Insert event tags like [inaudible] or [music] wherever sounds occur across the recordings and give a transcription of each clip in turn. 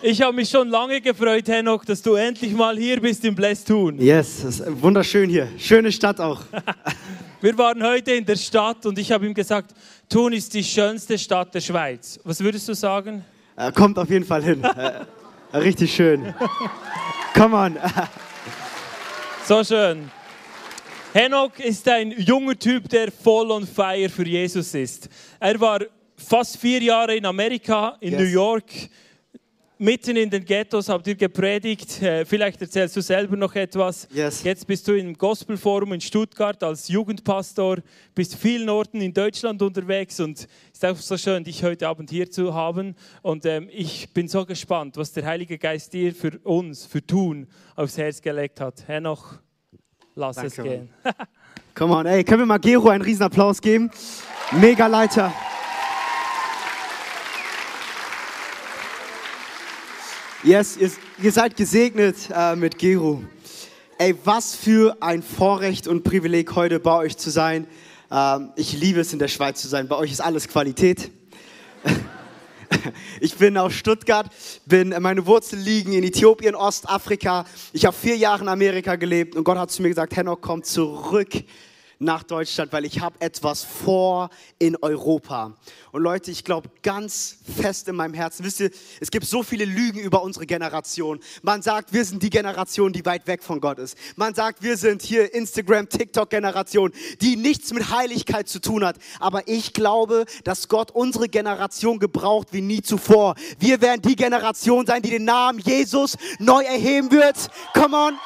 Ich habe mich schon lange gefreut, Henok, dass du endlich mal hier bist in Blästun. Yes, es ist wunderschön hier. Schöne Stadt auch. [laughs] Wir waren heute in der Stadt und ich habe ihm gesagt, Thun ist die schönste Stadt der Schweiz. Was würdest du sagen? Äh, kommt auf jeden Fall hin. Äh, richtig schön. Come on. [laughs] So schön. Henok ist ein junger Typ, der voll on fire für Jesus ist. Er war fast vier Jahre in Amerika, in Yes. New York, mitten in den Ghettos habt ihr gepredigt. Äh, Vielleicht erzählst du selber noch etwas. Yes. Jetzt bist du im Gospelforum in Stuttgart als Jugendpastor, bist vielen Orten in Deutschland unterwegs und es ist auch so schön, dich heute Abend hier zu haben. Und ähm, ich bin so gespannt, was der Heilige Geist dir für uns, für Tun, aufs Herz gelegt hat. Henoch, lass es Danke, gehen. [laughs] Come on, ey, können wir mal Gero einen riesen Applaus geben? Mega Leiter. Yes, ihr, ihr seid gesegnet äh, mit Gero. Ey, was für ein Vorrecht und Privileg heute bei euch zu sein. Ähm, ich liebe es in der Schweiz zu sein. Bei euch ist alles Qualität. [laughs] Ich bin aus Stuttgart, bin, meine Wurzeln liegen in Äthiopien, Ostafrika. Ich habe vier Jahre in Amerika gelebt und Gott hat zu mir gesagt, Henok, komm zurück nach Deutschland, weil ich habe etwas vor in Europa. Und Leute, ich glaube ganz fest in meinem Herzen, wisst ihr, es gibt so viele Lügen über unsere Generation. Man sagt, wir sind die Generation, die weit weg von Gott ist. Man sagt, wir sind hier Instagram, TikTok-Generation, die nichts mit Heiligkeit zu tun hat. Aber ich glaube, dass Gott unsere Generation gebraucht wie nie zuvor. Wir werden die Generation sein, die den Namen Jesus neu erheben wird. Come on.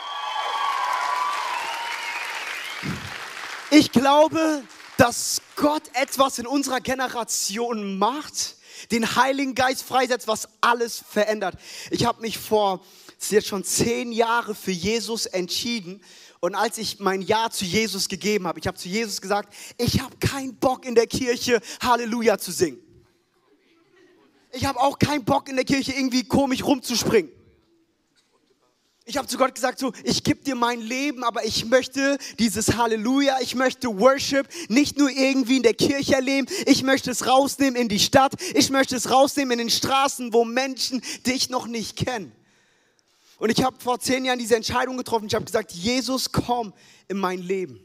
Ich glaube, dass Gott etwas in unserer Generation macht, den Heiligen Geist freisetzt, was alles verändert. Ich habe mich vor, jetzt schon zehn Jahre für Jesus entschieden. Und als ich mein Ja zu Jesus gegeben habe, ich habe zu Jesus gesagt, ich habe keinen Bock in der Kirche Halleluja zu singen. Ich habe auch keinen Bock in der Kirche irgendwie komisch rumzuspringen. Ich habe zu Gott gesagt, so, ich gebe dir mein Leben, aber ich möchte dieses Halleluja, ich möchte Worship nicht nur irgendwie in der Kirche erleben, ich möchte es rausnehmen in die Stadt, ich möchte es rausnehmen in den Straßen, wo Menschen dich noch nicht kennen. Und ich habe vor zehn Jahren diese Entscheidung getroffen, ich habe gesagt, Jesus, komm in mein Leben.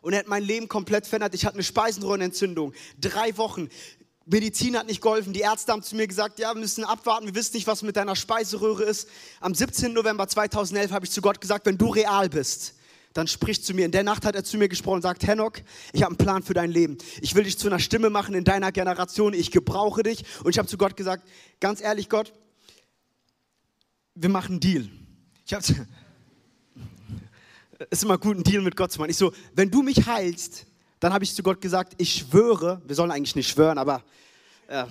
Und er hat mein Leben komplett verändert. Ich hatte eine Speisenröhrenentzündung, drei Wochen. Medizin hat nicht geholfen. Die Ärzte haben zu mir gesagt, ja, wir müssen abwarten, wir wissen nicht, was mit deiner Speiseröhre ist. Am 17. November 2011 habe ich zu Gott gesagt, wenn du real bist, dann sprich zu mir. In der Nacht hat er zu mir gesprochen und sagt, Henok, ich habe einen Plan für dein Leben. Ich will dich zu einer Stimme machen in deiner Generation. Ich gebrauche dich. Und ich habe zu Gott gesagt, ganz ehrlich, Gott, wir machen einen Deal. Ich habe [laughs] es ist immer gut, einen Deal mit Gott zu machen. Ich so, wenn du mich heilst, dann habe ich zu Gott gesagt, ich schwöre, wir sollen eigentlich nicht schwören, aber äh,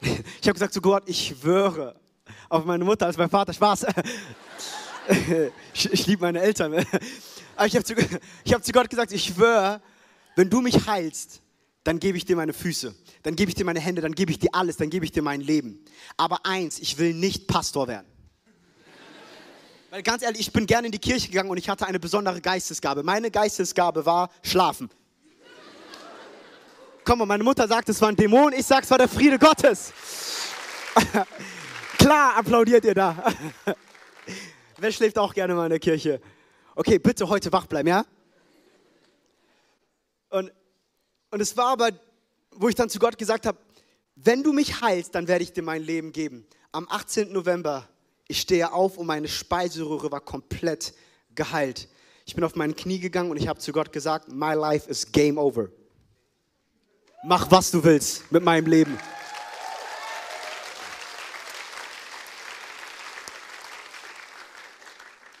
[laughs] ich habe gesagt zu Gott, ich schwöre auf meine Mutter als mein Vater. Spaß. ich [laughs] ich liebe meine Eltern. Aber ich habe zu, hab zu Gott gesagt, ich schwöre, wenn du mich heilst, dann gebe ich dir meine Füße, dann gebe ich dir meine Hände, dann gebe ich dir alles, dann gebe ich dir mein Leben. Aber eins, ich will nicht Pastor werden. Weil ganz ehrlich, ich bin gerne in die Kirche gegangen und ich hatte eine besondere Geistesgabe. Meine Geistesgabe war Schlafen. Komm mal, meine Mutter sagt, es war ein Dämon, ich sag, es war der Friede Gottes. [laughs] Klar, applaudiert ihr da. [laughs] Wer schläft auch gerne mal in der Kirche? Okay, bitte heute wach bleiben, ja? Und, und es war aber, wo ich dann zu Gott gesagt habe, wenn du mich heilst, dann werde ich dir mein Leben geben. Am 18. November, ich stehe auf und meine Speiseröhre war komplett geheilt. Ich bin auf meine Knie gegangen und ich habe zu Gott gesagt, my life is game over. Mach, was du willst mit meinem Leben.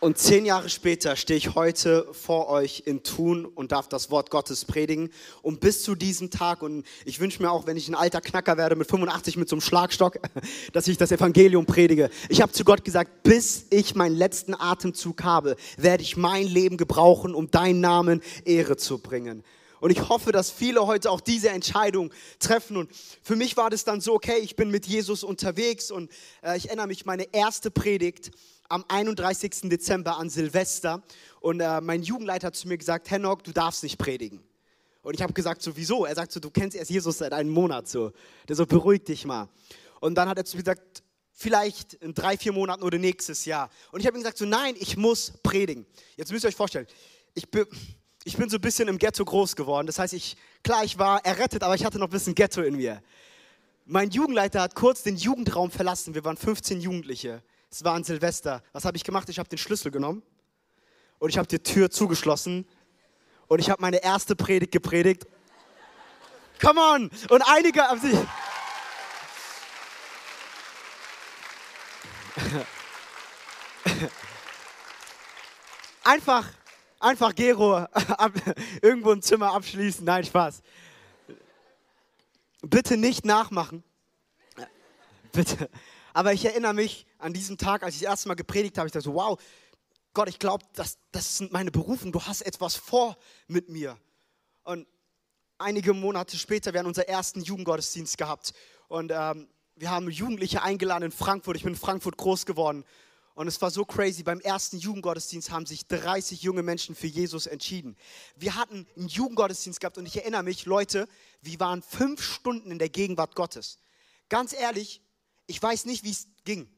Und zehn Jahre später stehe ich heute vor euch in Thun und darf das Wort Gottes predigen. Und bis zu diesem Tag, und ich wünsche mir auch, wenn ich ein alter Knacker werde mit 85 mit so einem Schlagstock, [laughs] dass ich das Evangelium predige. Ich habe zu Gott gesagt, bis ich meinen letzten Atemzug habe, werde ich mein Leben gebrauchen, um deinen Namen Ehre zu bringen. Und ich hoffe, dass viele heute auch diese Entscheidung treffen. Und für mich war das dann so, okay, ich bin mit Jesus unterwegs und äh, ich erinnere mich, meine erste Predigt am 31. Dezember an Silvester. Und äh, mein Jugendleiter hat zu mir gesagt, Henok, du darfst nicht predigen. Und ich habe gesagt, so wieso? Er sagt so, du kennst erst Jesus seit einem Monat so. Der so, beruhig dich mal. Und dann hat er zu mir gesagt, vielleicht in drei, vier Monaten oder nächstes Jahr. Und ich habe ihm gesagt, so nein, ich muss predigen. Jetzt müsst ihr euch vorstellen, ich bin, ich bin so ein bisschen im Ghetto groß geworden. Das heißt, ich, klar, ich war errettet, aber ich hatte noch ein bisschen Ghetto in mir. Mein Jugendleiter hat kurz den Jugendraum verlassen. Wir waren 15 Jugendliche. Es war an Silvester. Was habe ich gemacht? Ich habe den Schlüssel genommen und ich habe die Tür zugeschlossen und ich habe meine erste Predigt gepredigt. Come on! Und einige haben sich. [laughs] Einfach, einfach Gero [laughs] ab, irgendwo ein Zimmer abschließen. Nein, Spaß. Bitte nicht nachmachen. Bitte. Aber ich erinnere mich an diesen Tag, als ich das erste Mal gepredigt habe, ich dachte so, wow, Gott, ich glaube, das, das sind meine Berufen, du hast etwas vor mit mir. Und einige Monate später, wir haben unseren ersten Jugendgottesdienst gehabt. Und ähm, wir haben Jugendliche eingeladen in Frankfurt. Ich bin in Frankfurt groß geworden. Und es war so crazy. Beim ersten Jugendgottesdienst haben sich 30 junge Menschen für Jesus entschieden. Wir hatten einen Jugendgottesdienst gehabt und ich erinnere mich, Leute, wir waren fünf Stunden in der Gegenwart Gottes. Ganz ehrlich, ich weiß nicht, wie es ging.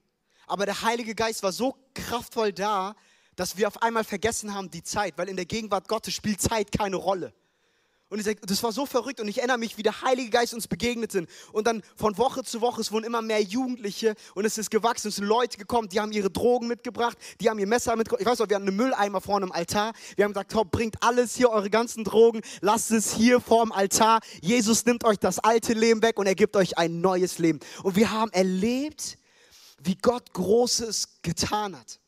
Aber der Heilige Geist war so kraftvoll da, dass wir auf einmal vergessen haben die Zeit, weil in der Gegenwart Gottes spielt Zeit keine Rolle. Und ich sag, das war so verrückt und ich erinnere mich, wie der Heilige Geist uns begegnet sind. Und dann von Woche zu Woche, es wurden immer mehr Jugendliche und es ist gewachsen. Es sind Leute gekommen, die haben ihre Drogen mitgebracht, die haben ihr Messer mitgebracht. Ich weiß noch, wir hatten einen Mülleimer vorne im Altar. Wir haben gesagt, top, bringt alles hier, eure ganzen Drogen, lasst es hier vorm Altar. Jesus nimmt euch das alte Leben weg und er gibt euch ein neues Leben. Und wir haben erlebt, wie Gott Großes getan hat.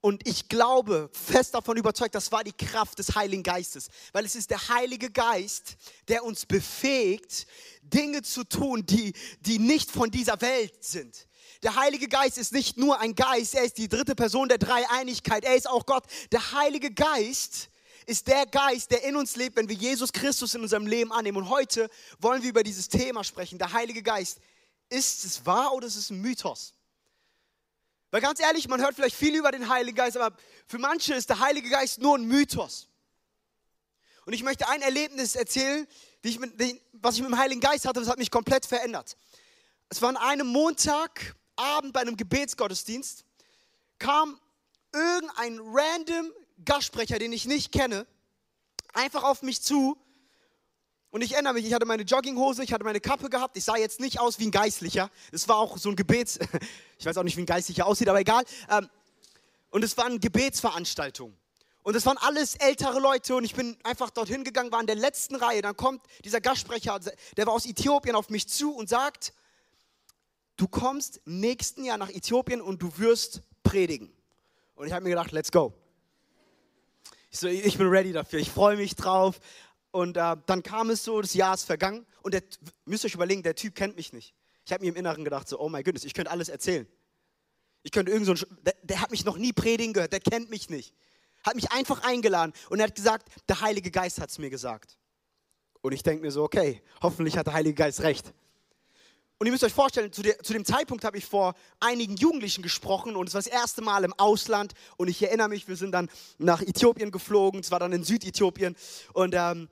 Und ich glaube, fest davon überzeugt, das war die Kraft des Heiligen Geistes. Weil es ist der Heilige Geist, der uns befähigt, Dinge zu tun, die, die nicht von dieser Welt sind. Der Heilige Geist ist nicht nur ein Geist, er ist die dritte Person der Dreieinigkeit, er ist auch Gott. Der Heilige Geist ist der Geist, der in uns lebt, wenn wir Jesus Christus in unserem Leben annehmen. Und heute wollen wir über dieses Thema sprechen. Der Heilige Geist, ist es wahr oder ist es ein Mythos? Weil ganz ehrlich, man hört vielleicht viel über den Heiligen Geist, aber für manche ist der Heilige Geist nur ein Mythos. Und ich möchte ein Erlebnis erzählen, ich mit, was ich mit dem Heiligen Geist hatte, das hat mich komplett verändert. Es war an einem Montagabend bei einem Gebetsgottesdienst, kam irgendein random Gastsprecher, den ich nicht kenne, einfach auf mich zu und ich erinnere mich, ich hatte meine Jogginghose, ich hatte meine Kappe gehabt. Ich sah jetzt nicht aus wie ein Geistlicher. Es war auch so ein Gebets. [laughs] Ich weiß auch nicht, wie ein Geistlicher aussieht, aber egal. Ähm, und es war eine Gebetsveranstaltung. Und es waren alles ältere Leute und ich bin einfach dorthin gegangen, war in der letzten Reihe. Dann kommt dieser Gastsprecher, der war aus Äthiopien, auf mich zu und sagt, du kommst nächsten Jahr nach Äthiopien und du wirst predigen. Und ich habe mir gedacht, let's go. Ich, so, ich bin ready dafür, ich freue mich drauf. Und äh, dann kam es so, das Jahr ist vergangen und der, müsst euch überlegen, der Typ kennt mich nicht. Ich habe mir im Inneren gedacht, so, oh mein Gott, ich könnte alles erzählen. Ich könnte irgend so ein, der, der hat mich noch nie predigen gehört, der kennt mich nicht. Hat mich einfach eingeladen und er hat gesagt, der Heilige Geist hat es mir gesagt. Und ich denke mir so, okay, hoffentlich hat der Heilige Geist recht. Und ihr müsst euch vorstellen, zu, der, zu dem Zeitpunkt habe ich vor einigen Jugendlichen gesprochen und es war das erste Mal im Ausland. Und ich erinnere mich, wir sind dann nach Äthiopien geflogen, es war dann in Südäthiopien. Und ähm,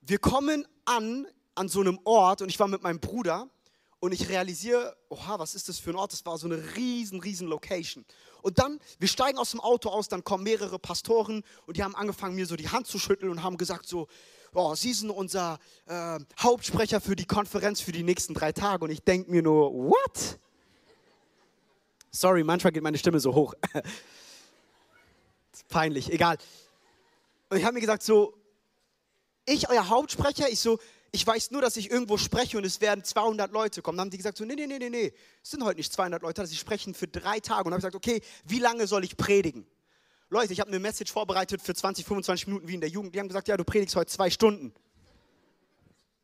wir kommen an, an so einem Ort und ich war mit meinem Bruder und ich realisiere, oha, was ist das für ein Ort? Das war so eine riesen, riesen Location. Und dann, wir steigen aus dem Auto aus, dann kommen mehrere Pastoren und die haben angefangen, mir so die Hand zu schütteln und haben gesagt so, oh, Sie sind unser äh, Hauptsprecher für die Konferenz für die nächsten drei Tage. Und ich denke mir nur, what? Sorry, manchmal geht meine Stimme so hoch. [laughs] peinlich, egal. Und ich habe mir gesagt, so, ich, euer Hauptsprecher, ich so, ich weiß nur, dass ich irgendwo spreche und es werden 200 Leute kommen. Dann haben die gesagt, so, nee, nee, nee, nee, nee, es sind heute nicht 200 Leute, sie sprechen für drei Tage. Und habe ich gesagt, okay, wie lange soll ich predigen? Leute, ich habe eine Message vorbereitet für 20, 25 Minuten wie in der Jugend. Die haben gesagt, ja, du predigst heute zwei Stunden.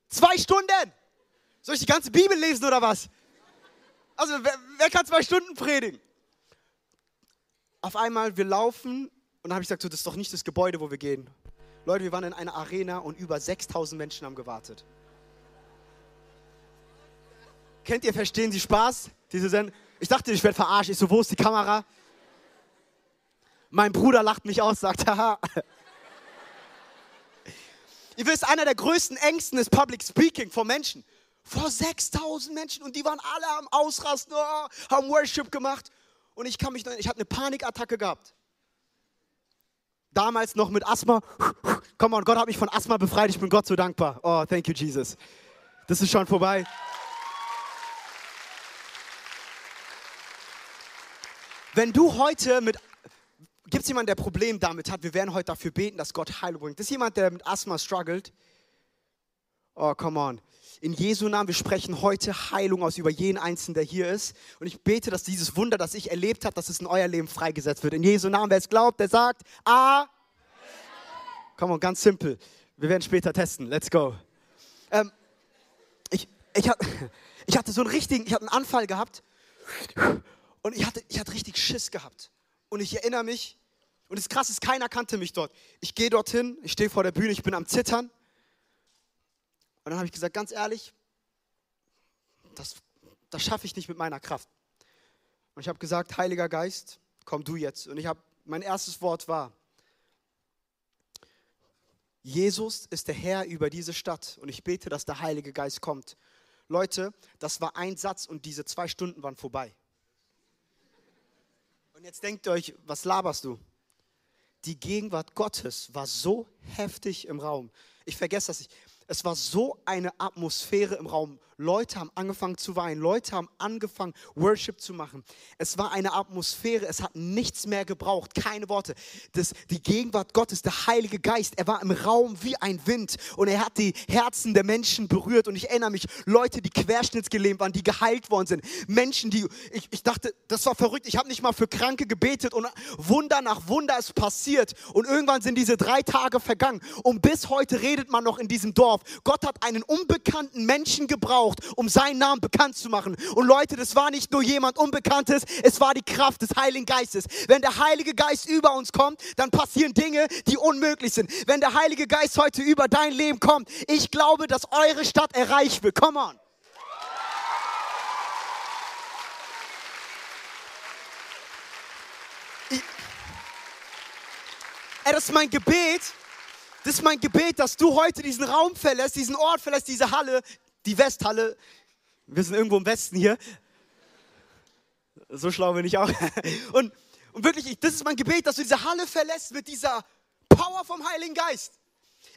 Zwei Stunden! Soll ich die ganze Bibel lesen oder was? Also, wer, wer kann zwei Stunden predigen? Auf einmal, wir laufen und dann habe ich gesagt, so, das ist doch nicht das Gebäude, wo wir gehen. Leute, wir waren in einer Arena und über 6000 Menschen haben gewartet. Kennt ihr, verstehen Sie Spaß? Diese ich dachte, ich werde verarscht. Ich so, wo ist die Kamera? Mein Bruder lacht mich aus, sagt, haha. Ihr wisst, einer der größten Ängsten ist Public Speaking vor Menschen. Vor 6000 Menschen und die waren alle am Ausrasten, oh, haben Worship gemacht. Und ich kann mich, ich habe eine Panikattacke gehabt. Damals noch mit Asthma. Komm on, Gott hat mich von Asthma befreit. Ich bin Gott so dankbar. Oh, thank you, Jesus. Das ist schon vorbei. Wenn du heute mit Gibt es jemanden, der Problem damit hat? Wir werden heute dafür beten, dass Gott Heilung bringt. Ist jemand, der mit Asthma struggelt. Oh, come on. In Jesu Namen, wir sprechen heute Heilung aus über jeden Einzelnen, der hier ist. Und ich bete, dass dieses Wunder, das ich erlebt habe, dass es in euer Leben freigesetzt wird. In Jesu Namen, wer es glaubt, der sagt, A. Come on, ganz simpel. Wir werden später testen. Let's go. Ähm, ich, ich, [laughs] ich hatte so einen richtigen, ich hatte einen Anfall gehabt und ich hatte, ich hatte richtig Schiss gehabt. Und ich erinnere mich, und das Krasse ist, keiner kannte mich dort. Ich gehe dorthin, ich stehe vor der Bühne, ich bin am Zittern. Und dann habe ich gesagt, ganz ehrlich, das, das schaffe ich nicht mit meiner Kraft. Und ich habe gesagt, Heiliger Geist, komm du jetzt. Und ich habe, mein erstes Wort war, Jesus ist der Herr über diese Stadt und ich bete, dass der Heilige Geist kommt. Leute, das war ein Satz und diese zwei Stunden waren vorbei. Und jetzt denkt euch, was laberst du? Die Gegenwart Gottes war so heftig im Raum. Ich vergesse das nicht. Es war so eine Atmosphäre im Raum. Leute haben angefangen zu weinen. Leute haben angefangen, Worship zu machen. Es war eine Atmosphäre. Es hat nichts mehr gebraucht. Keine Worte. Das, die Gegenwart Gottes, der Heilige Geist, er war im Raum wie ein Wind und er hat die Herzen der Menschen berührt. Und ich erinnere mich, Leute, die querschnittsgelähmt waren, die geheilt worden sind. Menschen, die, ich, ich dachte, das war verrückt. Ich habe nicht mal für Kranke gebetet und Wunder nach Wunder ist passiert. Und irgendwann sind diese drei Tage vergangen. Und bis heute redet man noch in diesem Dorf. Gott hat einen unbekannten Menschen gebraucht, um seinen Namen bekannt zu machen. Und Leute, das war nicht nur jemand Unbekanntes, es war die Kraft des Heiligen Geistes. Wenn der Heilige Geist über uns kommt, dann passieren Dinge, die unmöglich sind. Wenn der Heilige Geist heute über dein Leben kommt, ich glaube, dass eure Stadt erreicht wird. Come on. Ey, das ist mein Gebet, das ist mein Gebet, dass du heute diesen Raum verlässt, diesen Ort verlässt, diese Halle, die Westhalle. Wir sind irgendwo im Westen hier. So schlau bin ich auch. [laughs] Und, und wirklich, das ist mein Gebet, dass du diese Halle verlässt mit dieser Power vom Heiligen Geist.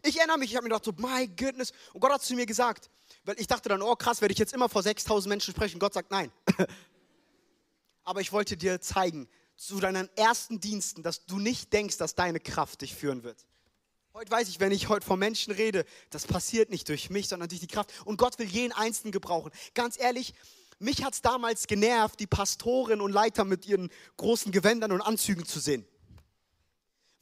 Ich erinnere mich, ich habe mir gedacht, so, my goodness. Und Gott hat zu mir gesagt, weil ich dachte dann, oh krass, werde ich jetzt immer vor 6000 Menschen sprechen. Gott sagt, nein. [laughs] Aber ich wollte dir zeigen, zu deinen ersten Diensten, dass du nicht denkst, dass deine Kraft dich führen wird. Heute weiß ich, wenn ich heute vor Menschen rede, das passiert nicht durch mich, sondern durch die Kraft. Und Gott will jeden Einzelnen gebrauchen. Ganz ehrlich, mich hat es damals genervt, die Pastoren und Leiter mit ihren großen Gewändern und Anzügen zu sehen.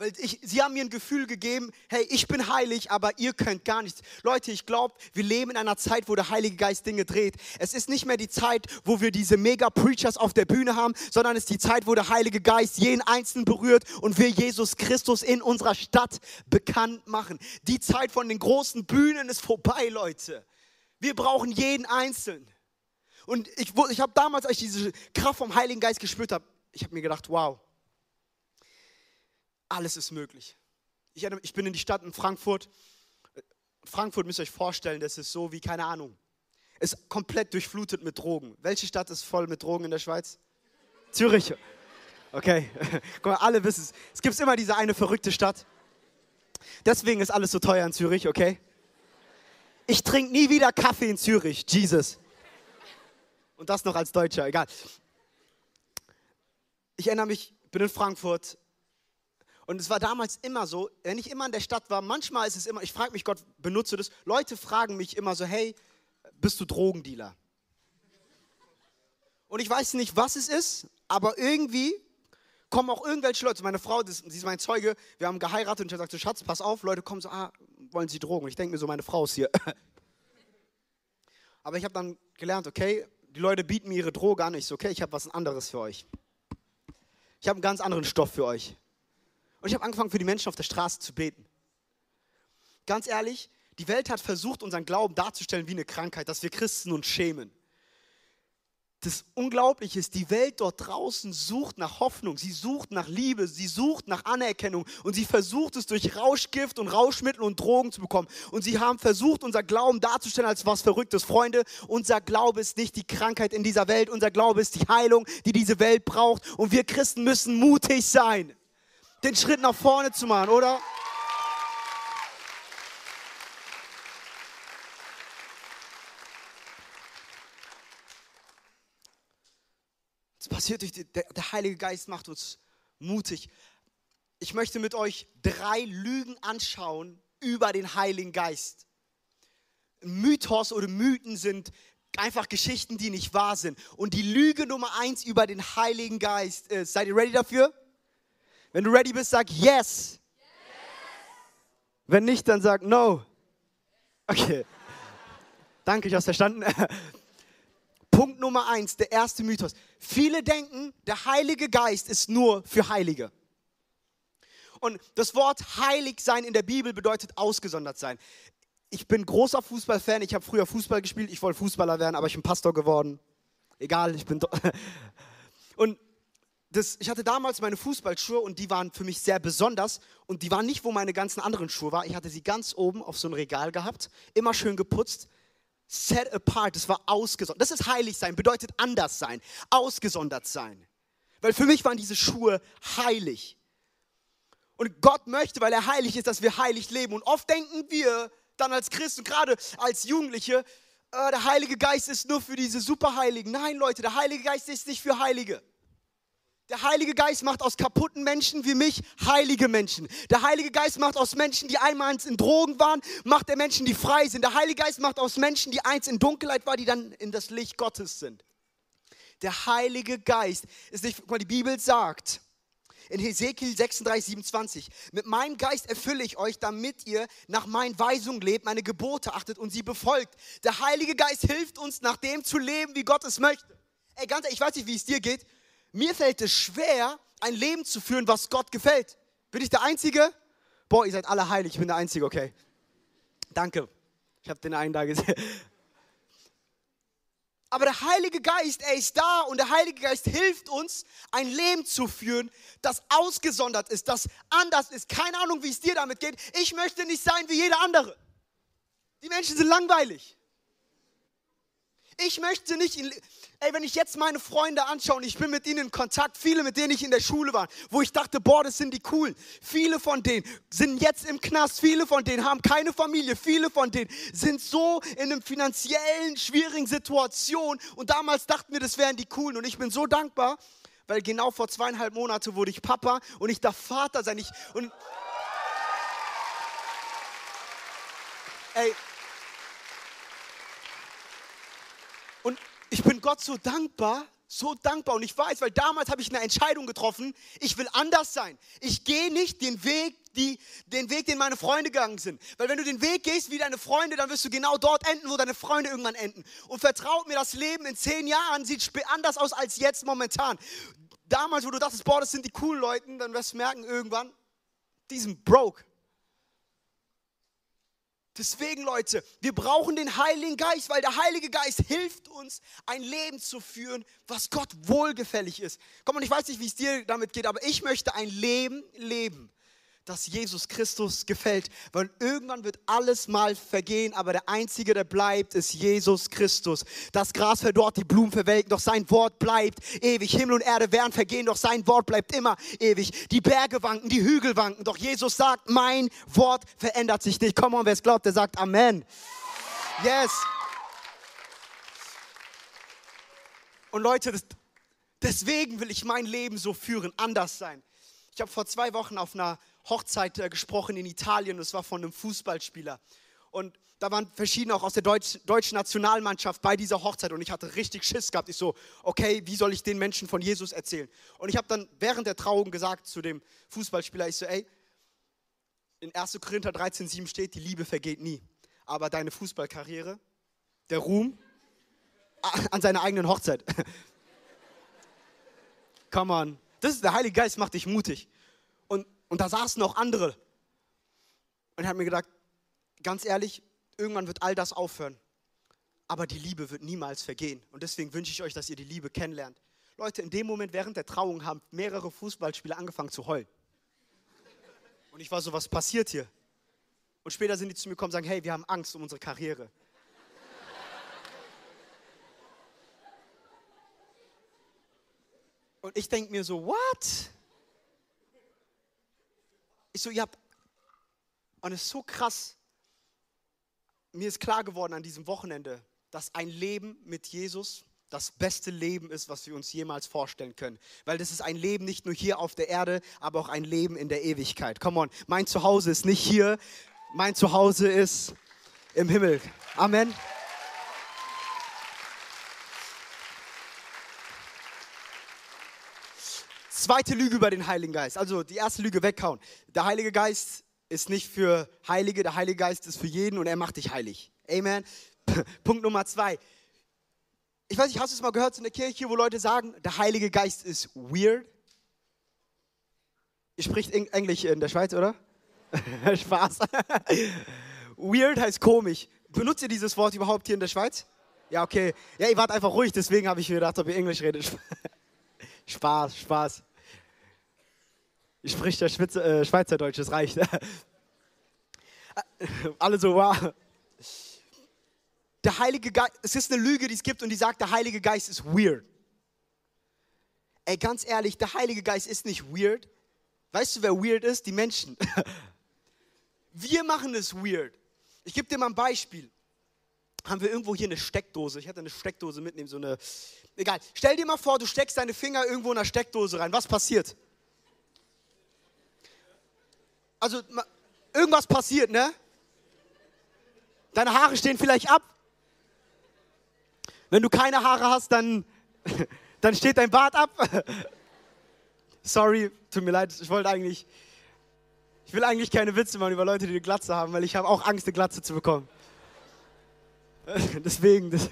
Weil ich, sie haben mir ein Gefühl gegeben, hey, ich bin heilig, aber ihr könnt gar nichts. Leute, ich glaube, wir leben in einer Zeit, wo der Heilige Geist Dinge dreht. Es ist nicht mehr die Zeit, wo wir diese Mega-Preachers auf der Bühne haben, sondern es ist die Zeit, wo der Heilige Geist jeden Einzelnen berührt und wir Jesus Christus in unserer Stadt bekannt machen. Die Zeit von den großen Bühnen ist vorbei, Leute. Wir brauchen jeden Einzelnen. Und ich, ich habe damals, als ich diese Kraft vom Heiligen Geist gespürt habe, ich habe mir gedacht, wow, alles ist möglich. Ich, ich bin in die Stadt in Frankfurt. Frankfurt müsst ihr euch vorstellen, das ist so wie, keine Ahnung, ist komplett durchflutet mit Drogen. Welche Stadt ist voll mit Drogen in der Schweiz? Zürich. Okay, [laughs] guck mal, alle wissen es. Es gibt immer diese eine verrückte Stadt. Deswegen ist alles so teuer in Zürich, okay? Ich trinke nie wieder Kaffee in Zürich, Jesus. Und das noch als Deutscher, egal. Ich erinnere mich, bin in Frankfurt, und es war damals immer so, wenn ich immer in der Stadt war, manchmal ist es immer, ich frage mich, Gott, benutze das? Leute fragen mich immer so, hey, bist du Drogendealer? Und ich weiß nicht, was es ist, aber irgendwie kommen auch irgendwelche Leute, meine Frau, das, sie ist mein Zeuge, wir haben geheiratet und ich habe gesagt, so, Schatz, pass auf, Leute kommen so, ah, wollen Sie Drogen? Ich denke mir so, meine Frau ist hier. [laughs] Aber ich habe dann gelernt, okay, die Leute bieten mir ihre Droge an. Ich so, okay, ich habe was anderes für euch. Ich habe einen ganz anderen Stoff für euch. Und ich habe angefangen, für die Menschen auf der Straße zu beten. Ganz ehrlich, die Welt hat versucht, unseren Glauben darzustellen wie eine Krankheit, dass wir Christen uns schämen. das Unglaubliche ist, die Welt dort draußen sucht nach Hoffnung, sie sucht nach Liebe, sie sucht nach Anerkennung und sie versucht es durch Rauschgift und Rauschmittel und Drogen zu bekommen. Und sie haben versucht, unser Glauben darzustellen als was Verrücktes. Freunde, unser Glaube ist nicht die Krankheit in dieser Welt, unser Glaube ist die Heilung, die diese Welt braucht. Und wir Christen müssen mutig sein, den Schritt nach vorne zu machen, oder? passiert durch die, der, der Heilige Geist macht uns mutig. Ich möchte mit euch drei Lügen anschauen über den Heiligen Geist. Mythos oder Mythen sind einfach Geschichten, die nicht wahr sind. Und die Lüge Nummer eins über den Heiligen Geist ist, seid ihr ready dafür? Wenn du ready bist, sag yes. yes. Wenn nicht, dann sag no. Okay. Danke, ich habe verstanden. [laughs] Punkt Nummer eins, der erste Mythos. Viele denken, der Heilige Geist ist nur für Heilige. Und das Wort heilig sein in der Bibel bedeutet ausgesondert sein. Ich bin großer Fußballfan, ich habe früher Fußball gespielt, ich wollte Fußballer werden, aber ich bin Pastor geworden. Egal, ich bin. [laughs] Und das, ich hatte damals meine Fußballschuhe und die waren für mich sehr besonders und die waren nicht, wo meine ganzen anderen Schuhe waren. Ich hatte sie ganz oben auf so ein Regal gehabt, immer schön geputzt set apart, das war ausgesondert. Das ist heilig sein, bedeutet anders sein, ausgesondert sein. Weil für mich waren diese Schuhe heilig. Und Gott möchte, weil er heilig ist, dass wir heilig leben. Und oft denken wir dann als Christen, gerade als Jugendliche, äh, der Heilige Geist ist nur für diese Superheiligen. Nein, Leute, der Heilige Geist ist nicht für Heilige. Der Heilige Geist macht aus kaputten Menschen wie mich heilige Menschen. Der Heilige Geist macht aus Menschen, die einmal in Drogen waren, macht der Menschen, die frei sind. Der Heilige Geist macht aus Menschen, die eins in Dunkelheit waren, die dann in das Licht Gottes sind. Der Heilige Geist ist nicht, guck mal, die Bibel sagt in Hesekiel 36, 27, mit meinem Geist erfülle ich euch, damit ihr nach meinen Weisungen lebt, meine Gebote achtet und sie befolgt. Der Heilige Geist hilft uns, nach dem zu leben, wie Gott es möchte. Ey, ganz ehrlich, ich weiß nicht, wie es dir geht. Mir fällt es schwer, ein Leben zu führen, was Gott gefällt. Bin ich der Einzige? Boah, ihr seid alle heilig, ich bin der Einzige, okay. Danke. Ich habe den einen da gesehen. [laughs] Aber der Heilige Geist, er ist da und der Heilige Geist hilft uns, ein Leben zu führen, das ausgesondert ist, das anders ist. Keine Ahnung, wie es dir damit geht. Ich möchte nicht sein wie jeder andere. Die Menschen sind langweilig. Ich möchte nicht, in, ey, wenn ich jetzt meine Freunde anschaue und ich bin mit ihnen in Kontakt, viele, mit denen ich in der Schule war, wo ich dachte, boah, das sind die coolen. Viele von denen sind jetzt im Knast, viele von denen haben keine Familie, viele von denen sind so in einer finanziellen, schwierigen Situation und damals dachten wir, das wären die coolen und ich bin so dankbar, weil genau vor zweieinhalb Monaten wurde ich Papa und ich darf Vater sein. Ich, und, ey, Und ich bin Gott so dankbar, so dankbar. Und ich weiß, weil damals habe ich eine Entscheidung getroffen, ich will anders sein. Ich gehe nicht den Weg, die, den Weg, den meine Freunde gegangen sind. Weil wenn du den Weg gehst wie deine Freunde, dann wirst du genau dort enden, wo deine Freunde irgendwann enden. Und vertraut mir, das Leben in zehn Jahren sieht anders aus als jetzt momentan. Damals, wo du dachtest, boah, das sind die coolen Leute, dann wirst du merken irgendwann, die sind broke. Deswegen, Leute, wir brauchen den Heiligen Geist, weil der Heilige Geist hilft uns, ein Leben zu führen, was Gott wohlgefällig ist. Komm, und ich weiß nicht, wie es dir damit geht, aber ich möchte ein Leben leben, dass Jesus Christus gefällt, weil irgendwann wird alles mal vergehen, aber der Einzige, der bleibt, ist Jesus Christus. Das Gras verdorrt, die Blumen verwelken, doch sein Wort bleibt ewig. Himmel und Erde werden vergehen, doch sein Wort bleibt immer ewig. Die Berge wanken, die Hügel wanken, doch Jesus sagt, mein Wort verändert sich nicht. Komm on, wer es glaubt, der sagt Amen. Yes. Und Leute, das, deswegen will ich mein Leben so führen, anders sein. Ich habe vor zwei Wochen auf einer Hochzeit äh, gesprochen in Italien. Das war von einem Fußballspieler. Und da waren verschiedene auch aus der Deutsch, deutschen Nationalmannschaft bei dieser Hochzeit und ich hatte richtig Schiss gehabt. Ich so, okay, wie soll ich den Menschen von Jesus erzählen? Und ich habe dann während der Trauung gesagt zu dem Fußballspieler, ich so, ey, in 1. Korinther 13,7 steht, die Liebe vergeht nie. Aber deine Fußballkarriere, der Ruhm an seiner eigenen Hochzeit. [laughs] Come on. Das ist der Heilige Geist, macht dich mutig. Und da saßen noch andere. Und ich habe mir gedacht, ganz ehrlich, irgendwann wird all das aufhören. aber die Liebe wird niemals vergehen. Und deswegen wünsche ich euch, dass ihr die Liebe kennenlernt. Leute, in dem Moment während der Trauung haben mehrere Fußballspieler angefangen zu heulen. Und ich war so, was passiert hier? Und später sind die zu mir gekommen und sagen, hey, wir haben Angst um unsere Karriere. Und ich denke mir so, what? Ich so, ihr habt, und es ist so krass, mir ist klar geworden an diesem Wochenende, dass ein Leben mit Jesus das beste Leben ist, was wir uns jemals vorstellen können. Weil das ist ein Leben nicht nur hier auf der Erde, aber auch ein Leben in der Ewigkeit. Come on, mein Zuhause ist nicht hier, mein Zuhause ist im Himmel. Amen. Zweite Lüge über den Heiligen Geist. Also die erste Lüge weghauen. Der Heilige Geist ist nicht für Heilige, der Heilige Geist ist für jeden und er macht dich heilig. Amen. [laughs] Punkt Nummer zwei. Ich weiß nicht, hast du es mal gehört in der Kirche, wo Leute sagen, der Heilige Geist ist weird? Ihr spricht Englisch in der Schweiz, oder? [laughs] Spaß. [laughs] weird heißt komisch. Benutzt ihr dieses Wort überhaupt hier in der Schweiz? Ja, okay. Ja, ihr wart einfach ruhig, deswegen habe ich mir gedacht, ob ihr Englisch redet. Spaß, Spaß. Ich spreche der Schweizer, äh, Schweizerdeutsch, das reicht. [laughs] Alle so, wow. Der Heilige Geist, es ist eine Lüge, die es gibt und die sagt, der Heilige Geist ist weird. Ey, ganz ehrlich, der Heilige Geist ist nicht weird. Weißt du, wer weird ist? Die Menschen. [laughs] Wir machen es weird. Ich gebe dir mal ein Beispiel. Haben wir irgendwo hier eine Steckdose? Ich hatte eine Steckdose mitnehmen, so eine. Egal. Stell dir mal vor, du steckst deine Finger irgendwo in eine Steckdose rein. Was passiert? Also, irgendwas passiert, ne? Deine Haare stehen vielleicht ab. Wenn du keine Haare hast, dann, [laughs] dann steht dein Bart ab. [laughs] Sorry, tut mir leid, ich wollte eigentlich, ich will eigentlich keine Witze machen über Leute, die eine Glatze haben, weil ich habe auch Angst, eine Glatze zu bekommen. [laughs] Deswegen, das,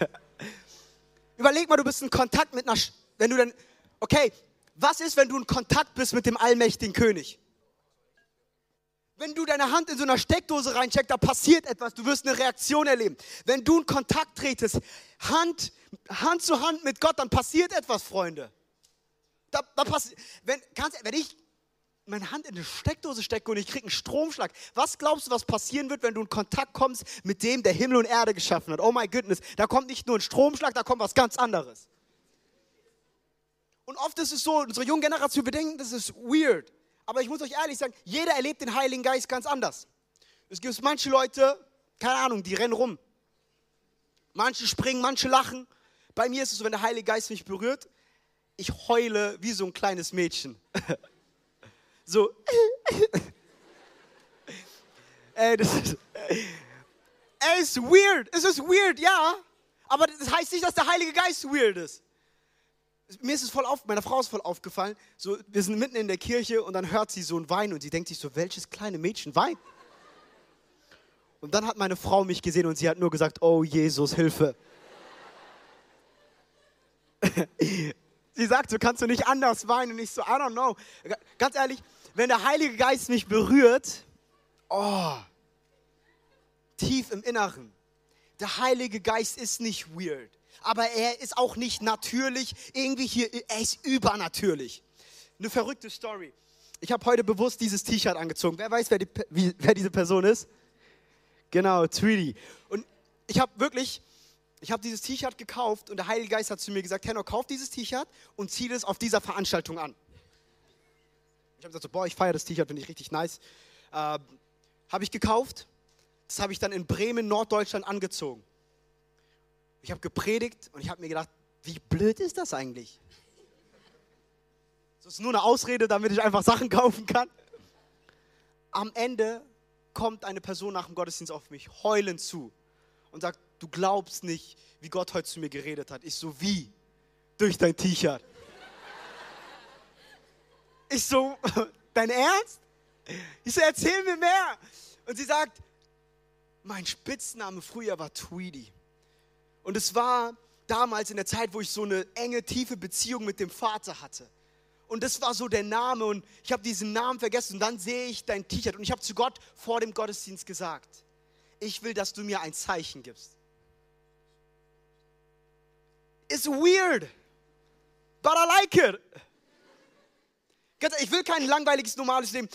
überleg mal, du bist in Kontakt mit einer, wenn du dann, okay, was ist, wenn du in Kontakt bist mit dem allmächtigen König? Wenn du deine Hand in so einer Steckdose reincheckst, da passiert etwas, du wirst eine Reaktion erleben. Wenn du in Kontakt tretest, Hand, Hand zu Hand mit Gott, dann passiert etwas, Freunde. Da, da passi wenn, kannst, wenn ich meine Hand in eine Steckdose stecke und ich kriege einen Stromschlag, was glaubst du, was passieren wird, wenn du in Kontakt kommst mit dem, der Himmel und Erde geschaffen hat? Oh my goodness, da kommt nicht nur ein Stromschlag, da kommt was ganz anderes. Und oft ist es so, unsere junge Generation, wir denken, das ist weird. Aber ich muss euch ehrlich sagen, jeder erlebt den Heiligen Geist ganz anders. Es gibt manche Leute, keine Ahnung, die rennen rum. Manche springen, manche lachen. Bei mir ist es so, wenn der Heilige Geist mich berührt, ich heule wie so ein kleines Mädchen. [laughs] so. [laughs] Ey, das ist, ey, ist weird. Es ist weird, ja. Aber das heißt nicht, dass der Heilige Geist weird ist mir ist es voll auf, meiner Frau ist voll aufgefallen, so, wir sind mitten in der Kirche und dann hört sie so ein Wein und sie denkt sich so, welches kleine Mädchen weint? Und dann hat meine Frau mich gesehen und sie hat nur gesagt, oh Jesus, Hilfe. [laughs] sie sagt, so kannst du nicht anders weinen. Und ich so, I don't know. Ganz ehrlich, wenn der Heilige Geist mich berührt, oh, tief im Inneren, der Heilige Geist ist nicht weird aber er ist auch nicht natürlich. Irgendwie hier, er ist übernatürlich. Eine verrückte Story. Ich habe heute bewusst dieses T-Shirt angezogen. Wer weiß, wer, die, wie, wer diese Person ist? Genau, Tweety. Und ich habe wirklich, ich habe dieses T-Shirt gekauft und der Heilige Geist hat zu mir gesagt, Henno, kauf dieses T-Shirt und zieh es auf dieser Veranstaltung an. Ich habe gesagt, so, boah, ich feiere das T-Shirt, finde ich richtig nice. Äh, habe ich gekauft. Das habe ich dann in Bremen, Norddeutschland angezogen. Ich habe gepredigt und ich habe mir gedacht, wie blöd ist das eigentlich? Das ist nur eine Ausrede, damit ich einfach Sachen [laughs] kaufen kann. Am Ende kommt eine Person nach dem Gottesdienst auf mich heulend zu und sagt, du glaubst nicht, wie Gott heute zu mir geredet hat. Ich so, wie? Durch dein T-Shirt. Ich so, [laughs] dein Ernst? Ich so, erzähl mir mehr. Und sie sagt, mein Spitzname früher war Tweedy. Und es war damals in der Zeit, wo ich so eine enge, tiefe Beziehung mit dem Vater hatte. Und das war so der Name und ich habe diesen Namen vergessen und dann sehe ich dein T-Shirt und ich habe zu Gott vor dem Gottesdienst gesagt, ich will, dass du mir ein Zeichen gibst. It's weird, but I like it. Ich will kein langweiliges, normales Leben.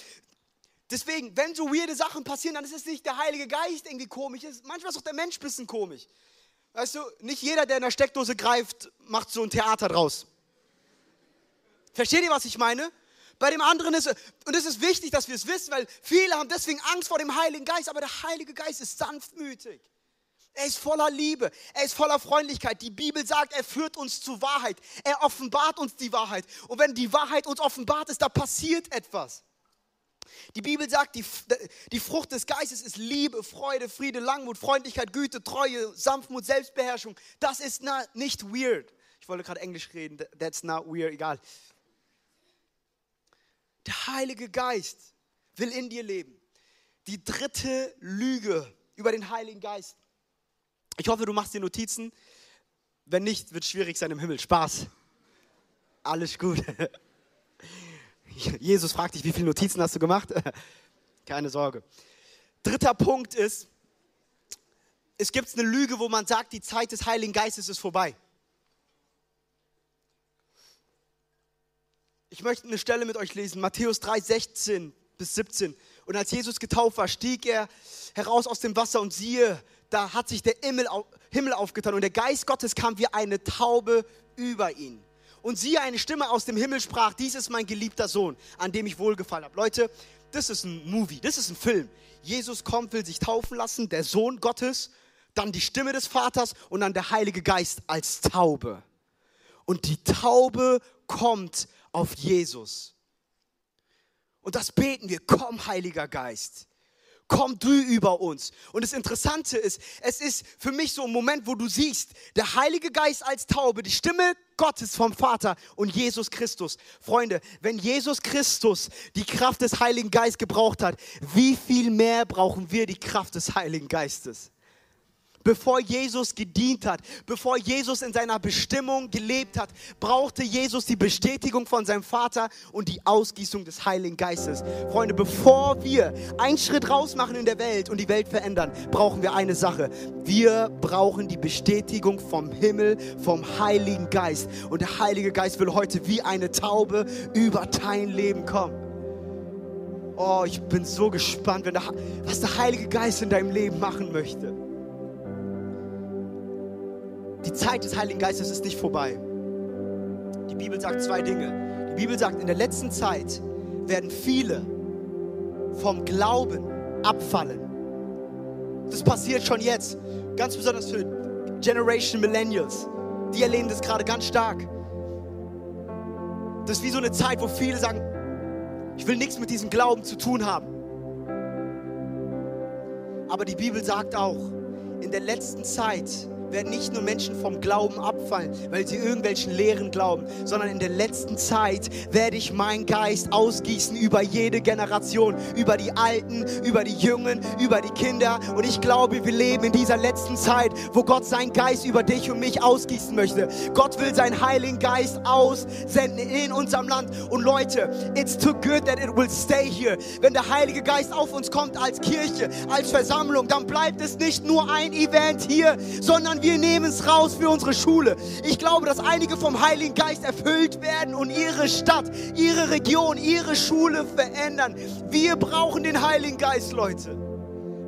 Deswegen, wenn so weirde Sachen passieren, dann ist es nicht der Heilige Geist irgendwie komisch. Manchmal ist auch der Mensch ein bisschen komisch. Weißt du, nicht jeder, der in der Steckdose greift, macht so ein Theater draus. Versteht ihr, was ich meine? Bei dem anderen ist, und es ist wichtig, dass wir es wissen, weil viele haben deswegen Angst vor dem Heiligen Geist, aber der Heilige Geist ist sanftmütig. Er ist voller Liebe, er ist voller Freundlichkeit. Die Bibel sagt, er führt uns zur Wahrheit. Er offenbart uns die Wahrheit. Und wenn die Wahrheit uns offenbart ist, da passiert etwas. Die Bibel sagt, die, die Frucht des Geistes ist Liebe, Freude, Friede, Langmut, Freundlichkeit, Güte, Treue, Sanftmut, Selbstbeherrschung. Das ist nicht weird. Ich wollte gerade Englisch reden, that's not weird, egal. Der Heilige Geist will in dir leben. Die dritte Lüge über den Heiligen Geist. Ich hoffe, du machst dir Notizen. Wenn nicht, wird es schwierig sein im Himmel. Spaß. Alles gut. [laughs] [laughs] Jesus fragt dich, wie viele Notizen hast du gemacht? [laughs] Keine Sorge. Dritter Punkt ist, es gibt eine Lüge, wo man sagt, die Zeit des Heiligen Geistes ist vorbei. Ich möchte eine Stelle mit euch lesen, Matthäus 3, 16 bis 17. Und als Jesus getauft war, stieg er heraus aus dem Wasser und siehe, da hat sich der Himmel aufgetan und der Geist Gottes kam wie eine Taube über ihn. Und siehe, eine Stimme aus dem Himmel sprach, dies ist mein geliebter Sohn, an dem ich wohlgefallen habe. Leute, das ist ein Movie, das ist ein Film. Jesus kommt, will sich taufen lassen, der Sohn Gottes, dann die Stimme des Vaters und dann der Heilige Geist als Taube. Und die Taube kommt auf Jesus. Und das beten wir, komm Heiliger Geist komm du über uns. Und das Interessante ist, es ist für mich so ein Moment, wo du siehst, der Heilige Geist als Taube, die Stimme Gottes vom Vater und Jesus Christus. Freunde, wenn Jesus Christus die Kraft des Heiligen Geistes gebraucht hat, wie viel mehr brauchen wir die Kraft des Heiligen Geistes? Bevor Jesus gedient hat, bevor Jesus in seiner Bestimmung gelebt hat, brauchte Jesus die Bestätigung von seinem Vater und die Ausgießung des Heiligen Geistes. Freunde, bevor wir einen Schritt raus machen in der Welt und die Welt verändern, brauchen wir eine Sache. Wir brauchen die Bestätigung vom Himmel, vom Heiligen Geist. Und der Heilige Geist will heute wie eine Taube über dein Leben kommen. Oh, ich bin so gespannt, der, was der Heilige Geist in deinem Leben machen möchte. Die Zeit des Heiligen Geistes ist nicht vorbei. Die Bibel sagt zwei Dinge. Die Bibel sagt, in der letzten Zeit werden viele vom Glauben abfallen. Das passiert schon jetzt, ganz besonders für Generation Millennials. Die erleben das gerade ganz stark. Das ist wie so eine Zeit, wo viele sagen, ich will nichts mit diesem Glauben zu tun haben. Aber die Bibel sagt auch, in der letzten Zeit werden nicht nur Menschen vom Glauben abfallen, weil sie irgendwelchen Lehren glauben, sondern in der letzten Zeit werde ich meinen Geist ausgießen über jede Generation, über die Alten, über die Jungen, über die Kinder. Und ich glaube, wir leben in dieser letzten Zeit, wo Gott seinen Geist über dich und mich ausgießen möchte. Gott will seinen Heiligen Geist aussenden in unserem Land. Und Leute, it's too good that it will stay here. Wenn der Heilige Geist auf uns kommt als Kirche, als Versammlung, dann bleibt es nicht nur ein Event hier, sondern wir nehmen es raus für unsere Schule. Ich glaube, dass einige vom Heiligen Geist erfüllt werden und ihre Stadt, ihre Region, ihre Schule verändern. Wir brauchen den Heiligen Geist, Leute.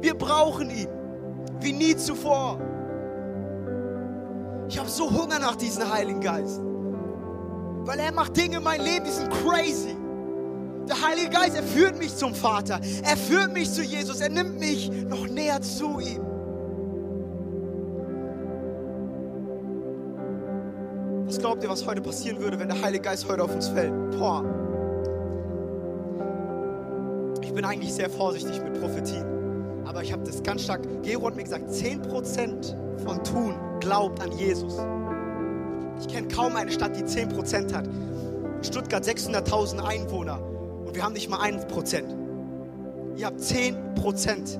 Wir brauchen ihn. Wie nie zuvor. Ich habe so Hunger nach diesem Heiligen Geist. Weil er macht Dinge in meinem Leben, die sind crazy. Der Heilige Geist, er führt mich zum Vater. Er führt mich zu Jesus. Er nimmt mich noch näher zu ihm. Was glaubt ihr, was heute passieren würde, wenn der Heilige Geist heute auf uns fällt? Boah. Ich bin eigentlich sehr vorsichtig mit Prophetien. Aber ich habe das ganz stark. Gero hat mir gesagt, 10% von Tun glaubt an Jesus. Ich kenne kaum eine Stadt, die 10% hat. In Stuttgart 600.000 Einwohner und wir haben nicht mal 1%. Ihr habt 10%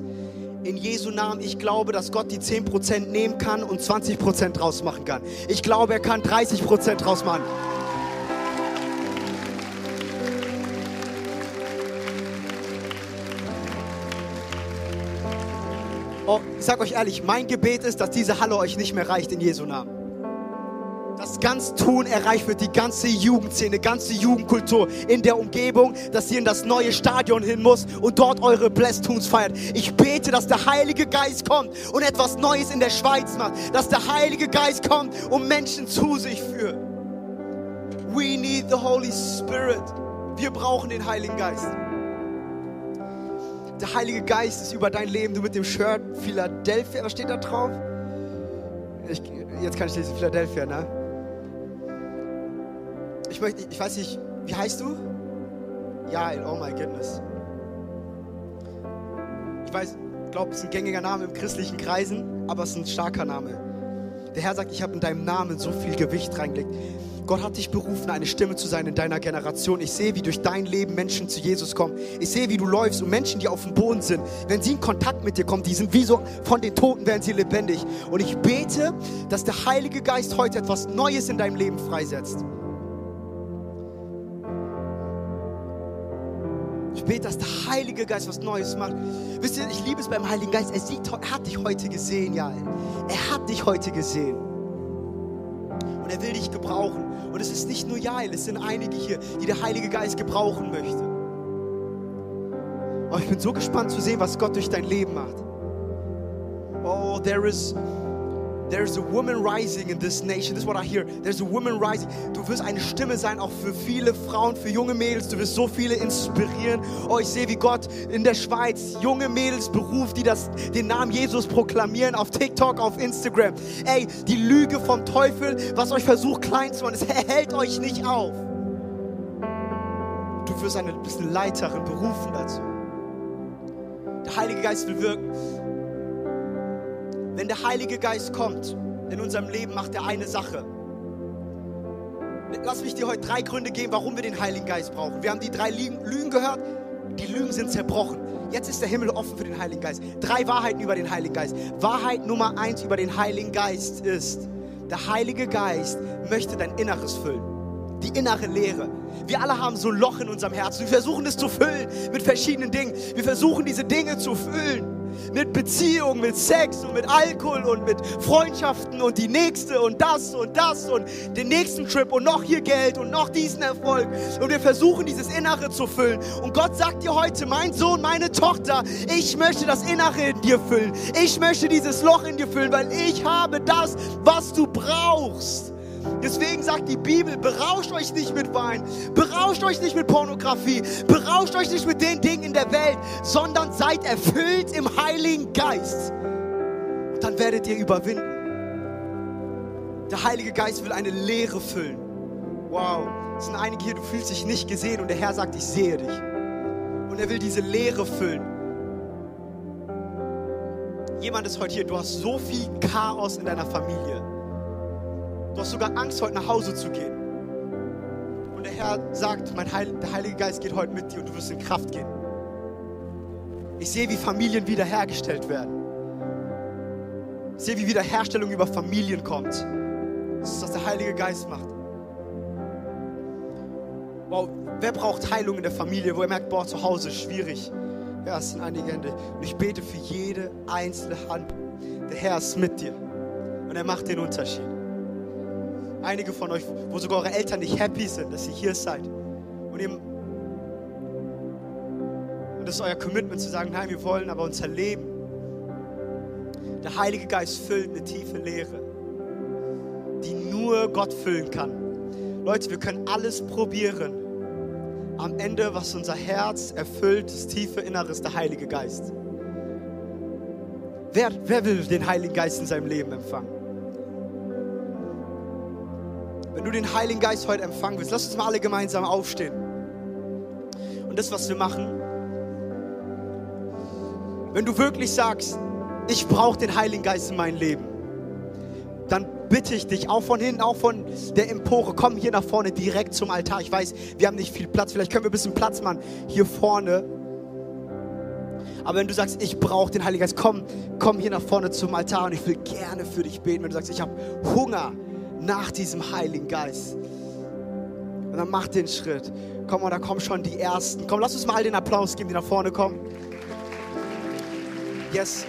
in Jesu Namen, ich glaube, dass Gott die 10% nehmen kann und 20% draus machen kann. Ich glaube, er kann 30% draus machen. Oh, ich sag euch ehrlich, mein Gebet ist, dass diese Halle euch nicht mehr reicht in Jesu Namen ganz Tun erreicht wird, die ganze Jugendszene, ganze Jugendkultur in der Umgebung, dass ihr in das neue Stadion hin muss und dort eure Blessed feiert. Ich bete, dass der Heilige Geist kommt und etwas Neues in der Schweiz macht, dass der Heilige Geist kommt und Menschen zu sich führt. We need the Holy Spirit. Wir brauchen den Heiligen Geist. Der Heilige Geist ist über dein Leben. Du mit dem Shirt Philadelphia, was steht da drauf? Ich, jetzt kann ich lesen, Philadelphia, ne? Ich, möchte, ich weiß nicht, wie heißt du? Jael, oh my goodness. Ich weiß, ich glaube, es ist ein gängiger Name im christlichen Kreisen, aber es ist ein starker Name. Der Herr sagt, ich habe in deinem Namen so viel Gewicht reingelegt. Gott hat dich berufen, eine Stimme zu sein in deiner Generation. Ich sehe, wie durch dein Leben Menschen zu Jesus kommen. Ich sehe, wie du läufst und Menschen, die auf dem Boden sind, wenn sie in Kontakt mit dir kommen, die sind wie so von den Toten, werden sie lebendig. Und ich bete, dass der Heilige Geist heute etwas Neues in deinem Leben freisetzt. Ich bete, dass der Heilige Geist was Neues macht. Wisst ihr, ich liebe es beim Heiligen Geist. Er, sieht, er hat dich heute gesehen, ja. Er hat dich heute gesehen. Und er will dich gebrauchen. Und es ist nicht nur Jael, es sind einige hier, die der Heilige Geist gebrauchen möchte. Oh, ich bin so gespannt zu sehen, was Gott durch dein Leben macht. Oh, there is There's a woman rising in this nation. This is what I hear. There's a woman rising. Du wirst eine Stimme sein, auch für viele Frauen, für junge Mädels. Du wirst so viele inspirieren. Oh, ich sehe, wie Gott in der Schweiz junge Mädels beruft, die das, den Namen Jesus proklamieren auf TikTok, auf Instagram. Ey, die Lüge vom Teufel, was euch versucht klein zu machen, es [laughs] hält euch nicht auf. Du wirst eine, bist eine Leiterin, berufen dazu. Der Heilige Geist will wirken. Wenn der Heilige Geist kommt in unserem Leben, macht er eine Sache. Lass mich dir heute drei Gründe geben, warum wir den Heiligen Geist brauchen. Wir haben die drei Lügen gehört. Die Lügen sind zerbrochen. Jetzt ist der Himmel offen für den Heiligen Geist. Drei Wahrheiten über den Heiligen Geist. Wahrheit Nummer eins über den Heiligen Geist ist, der Heilige Geist möchte dein Inneres füllen. Die innere Leere. Wir alle haben so ein Loch in unserem Herzen. Wir versuchen es zu füllen mit verschiedenen Dingen. Wir versuchen diese Dinge zu füllen mit Beziehung, mit Sex und mit Alkohol und mit Freundschaften und die nächste und das und das und den nächsten Trip und noch hier Geld und noch diesen Erfolg. Und wir versuchen dieses Innere zu füllen. Und Gott sagt dir heute, mein Sohn, meine Tochter, ich möchte das Innere in dir füllen. Ich möchte dieses Loch in dir füllen, weil ich habe das, was du brauchst. Deswegen sagt die Bibel, berauscht euch nicht mit Wein, berauscht euch nicht mit Pornografie, berauscht euch nicht mit den Dingen in der Welt, sondern seid erfüllt im Heiligen Geist. Und dann werdet ihr überwinden. Der Heilige Geist will eine Leere füllen. Wow, es sind einige hier, du fühlst dich nicht gesehen und der Herr sagt, ich sehe dich. Und er will diese Leere füllen. Jemand ist heute hier, du hast so viel Chaos in deiner Familie. Du hast sogar Angst, heute nach Hause zu gehen. Und der Herr sagt, mein Heil, der Heilige Geist geht heute mit dir und du wirst in Kraft gehen. Ich sehe, wie Familien wiederhergestellt werden. Ich sehe, wie Wiederherstellung über Familien kommt. Das ist, was der Heilige Geist macht. Wow, wer braucht Heilung in der Familie, wo er merkt, boah, zu Hause ist schwierig? Ja, es sind einige Hände. Und ich bete für jede einzelne Hand. Der Herr ist mit dir. Und er macht den Unterschied einige von euch, wo sogar eure Eltern nicht happy sind, dass ihr hier seid. Und, ihr, und das ist euer Commitment zu sagen, nein, wir wollen aber unser Leben. Der Heilige Geist füllt eine tiefe Leere, die nur Gott füllen kann. Leute, wir können alles probieren. Am Ende, was unser Herz erfüllt, das tiefe Inneres, der Heilige Geist. Wer, wer will den Heiligen Geist in seinem Leben empfangen? Wenn du den Heiligen Geist heute empfangen willst, lass uns mal alle gemeinsam aufstehen. Und das, was wir machen, wenn du wirklich sagst, ich brauche den Heiligen Geist in meinem Leben, dann bitte ich dich, auch von hinten, auch von der Empore, komm hier nach vorne direkt zum Altar. Ich weiß, wir haben nicht viel Platz, vielleicht können wir ein bisschen Platz machen hier vorne. Aber wenn du sagst, ich brauche den Heiligen Geist, komm, komm hier nach vorne zum Altar und ich will gerne für dich beten. Wenn du sagst, ich habe Hunger nach diesem Heiligen Geist. Und dann mach den Schritt. Komm mal, da kommen schon die Ersten. Komm, lass uns mal all den Applaus geben, die nach vorne kommen. Yes.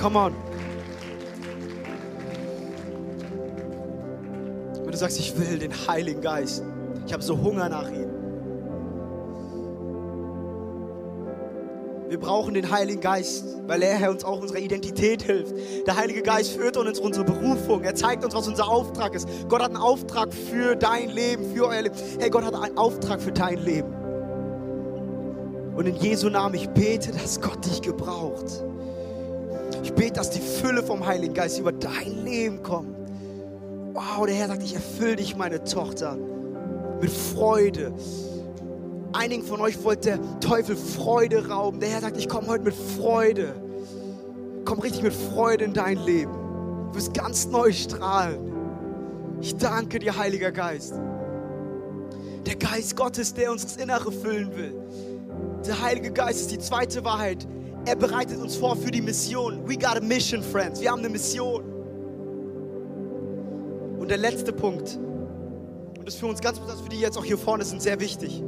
Come on. Wenn du sagst, ich will den Heiligen Geist, ich habe so Hunger nach ihm. Wir brauchen den Heiligen Geist, weil er uns auch unserer Identität hilft. Der Heilige Geist führt uns unsere Berufung. Er zeigt uns, was unser Auftrag ist. Gott hat einen Auftrag für dein Leben, für euer Leben. Hey, Gott hat einen Auftrag für dein Leben. Und in Jesu Namen, ich bete, dass Gott dich gebraucht. Ich bete, dass die Fülle vom Heiligen Geist über dein Leben kommt. Wow, der Herr sagt, ich erfülle dich, meine Tochter, mit Freude. Einigen von euch wollte der Teufel Freude rauben. Der Herr sagt, ich komme heute mit Freude. Komm richtig mit Freude in dein Leben. Du wirst ganz neu strahlen. Ich danke dir, Heiliger Geist. Der Geist Gottes, der uns das Innere füllen will. Der Heilige Geist ist die zweite Wahrheit. Er bereitet uns vor für die Mission. We got a mission, friends. Wir haben eine Mission. Und der letzte Punkt, und das ist für uns ganz besonders, für die jetzt auch hier vorne sind, sehr wichtig.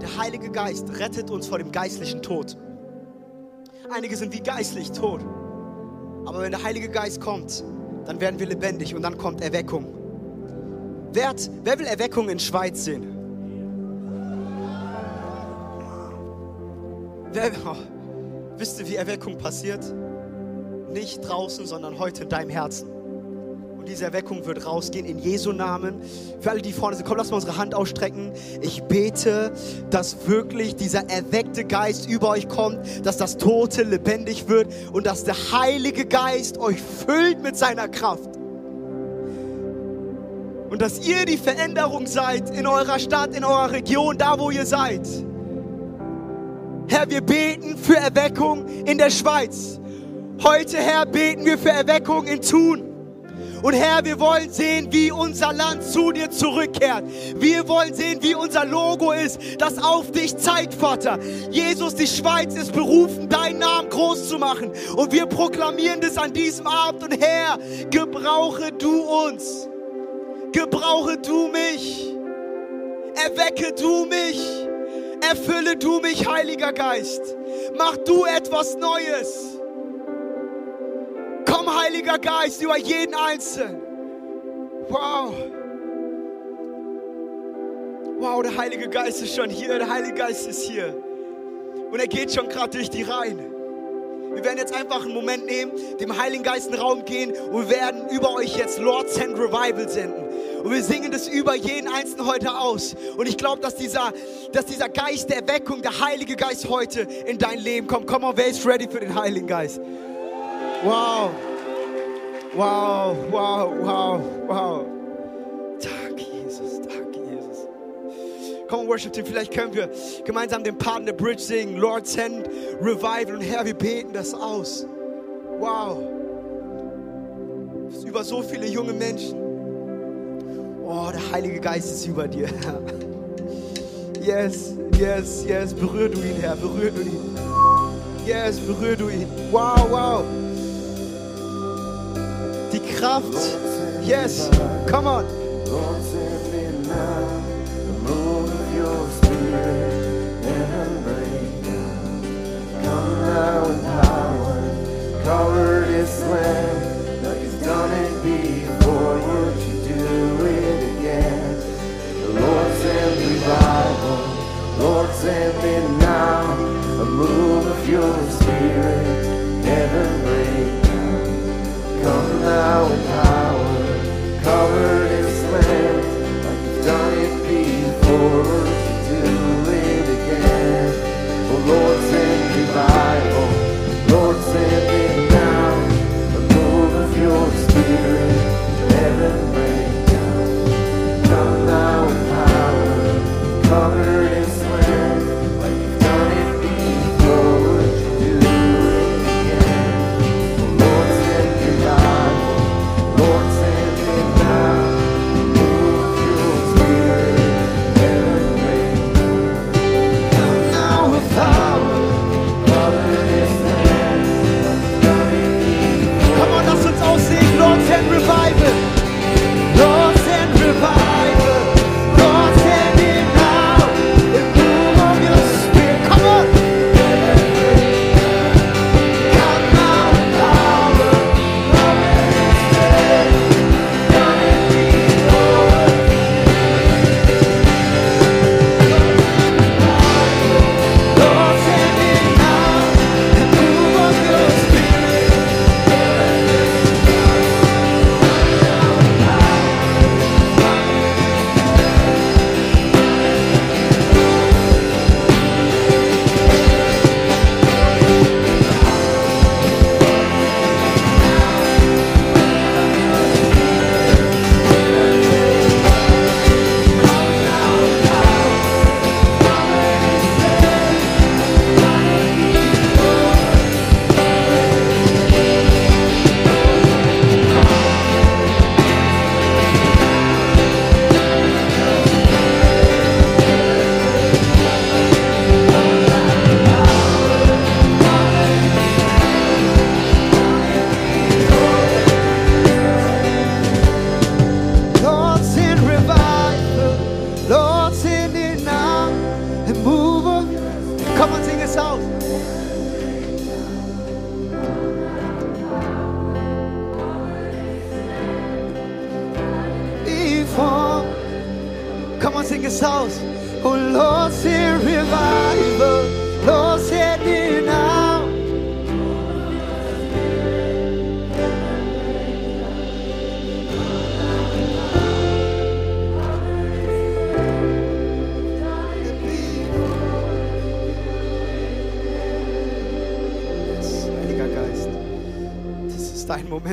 Der Heilige Geist rettet uns vor dem geistlichen Tod. Einige sind wie geistlich tot. Aber wenn der Heilige Geist kommt, dann werden wir lebendig und dann kommt Erweckung. Wer, hat, wer will Erweckung in Schweiz sehen? Wer, oh, wisst ihr, wie Erweckung passiert? Nicht draußen, sondern heute in deinem Herzen diese Erweckung wird rausgehen in Jesu Namen. Für alle, die vorne sind, komm, lass mal unsere Hand ausstrecken. Ich bete, dass wirklich dieser erweckte Geist über euch kommt, dass das Tote lebendig wird und dass der Heilige Geist euch füllt mit seiner Kraft. Und dass ihr die Veränderung seid in eurer Stadt, in eurer Region, da wo ihr seid. Herr, wir beten für Erweckung in der Schweiz. Heute, Herr, beten wir für Erweckung in Thun. Und Herr, wir wollen sehen, wie unser Land zu dir zurückkehrt. Wir wollen sehen, wie unser Logo ist, das auf dich zeigt, Vater. Jesus, die Schweiz ist berufen, deinen Namen groß zu machen. Und wir proklamieren das an diesem Abend. Und Herr, gebrauche du uns. Gebrauche du mich. Erwecke du mich. Erfülle du mich, Heiliger Geist. Mach du etwas Neues. Heiliger Geist, über jeden Einzelnen. Wow. Wow, der Heilige Geist ist schon hier. Der Heilige Geist ist hier. Und er geht schon gerade durch die Reihen. Wir werden jetzt einfach einen Moment nehmen, dem Heiligen Geist einen Raum gehen und wir werden über euch jetzt Lord Send Revival senden. Und wir singen das über jeden Einzelnen heute aus. Und ich glaube, dass dieser, dass dieser Geist der Erweckung, der Heilige Geist heute in dein Leben kommt. Komm on, wer ist ready für den Heiligen Geist? Wow. Wow, wow, wow, wow. Danke, Jesus, danke, Jesus. Komm, Worship Team, vielleicht können wir gemeinsam den Part in der Bridge singen. Lord, send Revival. Und Herr, wir beten das aus. Wow. Über so viele junge Menschen. Oh, der Heilige Geist ist über dir, Herr. [laughs] Yes, yes, yes. Berühr du ihn, Herr. Berühr du ihn. Yes, berühr du ihn. Wow, wow. Kraft. Yes, come on.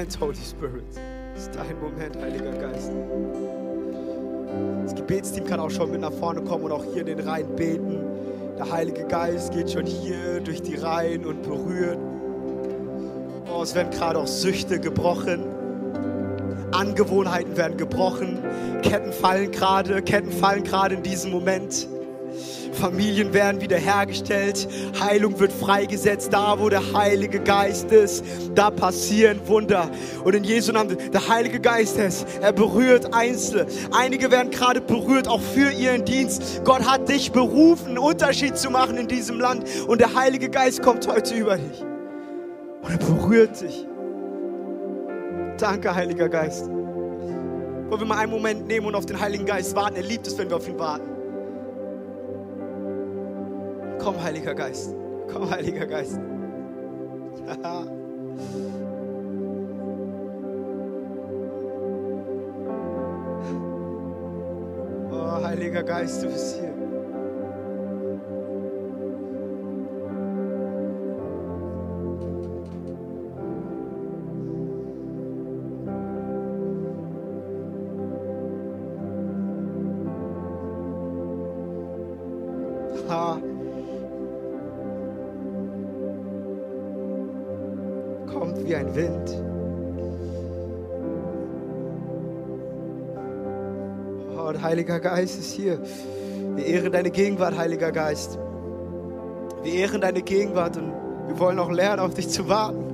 Moment, Holy Spirit. Ist dein Moment, Heiliger Geist. Das Gebetsteam kann auch schon mit nach vorne kommen und auch hier in den Reihen beten. Der Heilige Geist geht schon hier durch die Reihen und berührt. Oh, es werden gerade auch Süchte gebrochen. Angewohnheiten werden gebrochen. Ketten fallen gerade, Ketten fallen gerade in diesem Moment. Familien werden wiederhergestellt, Heilung wird freigesetzt, da wo der Heilige Geist ist, da passieren Wunder. Und in Jesu Namen, der Heilige Geist ist, er berührt Einzelne. Einige werden gerade berührt, auch für ihren Dienst. Gott hat dich berufen, einen Unterschied zu machen in diesem Land. Und der Heilige Geist kommt heute über dich. Und er berührt dich. Danke, Heiliger Geist. Wollen wir mal einen Moment nehmen und auf den Heiligen Geist warten? Er liebt es, wenn wir auf ihn warten. Komm, Heiliger Geist. Komm, Heiliger Geist. [laughs] oh, Heiliger Geist, du bist hier. Ha. Wie ein Wind. Oh, und Heiliger Geist ist hier. Wir ehren deine Gegenwart, Heiliger Geist. Wir ehren deine Gegenwart und wir wollen auch lernen, auf dich zu warten.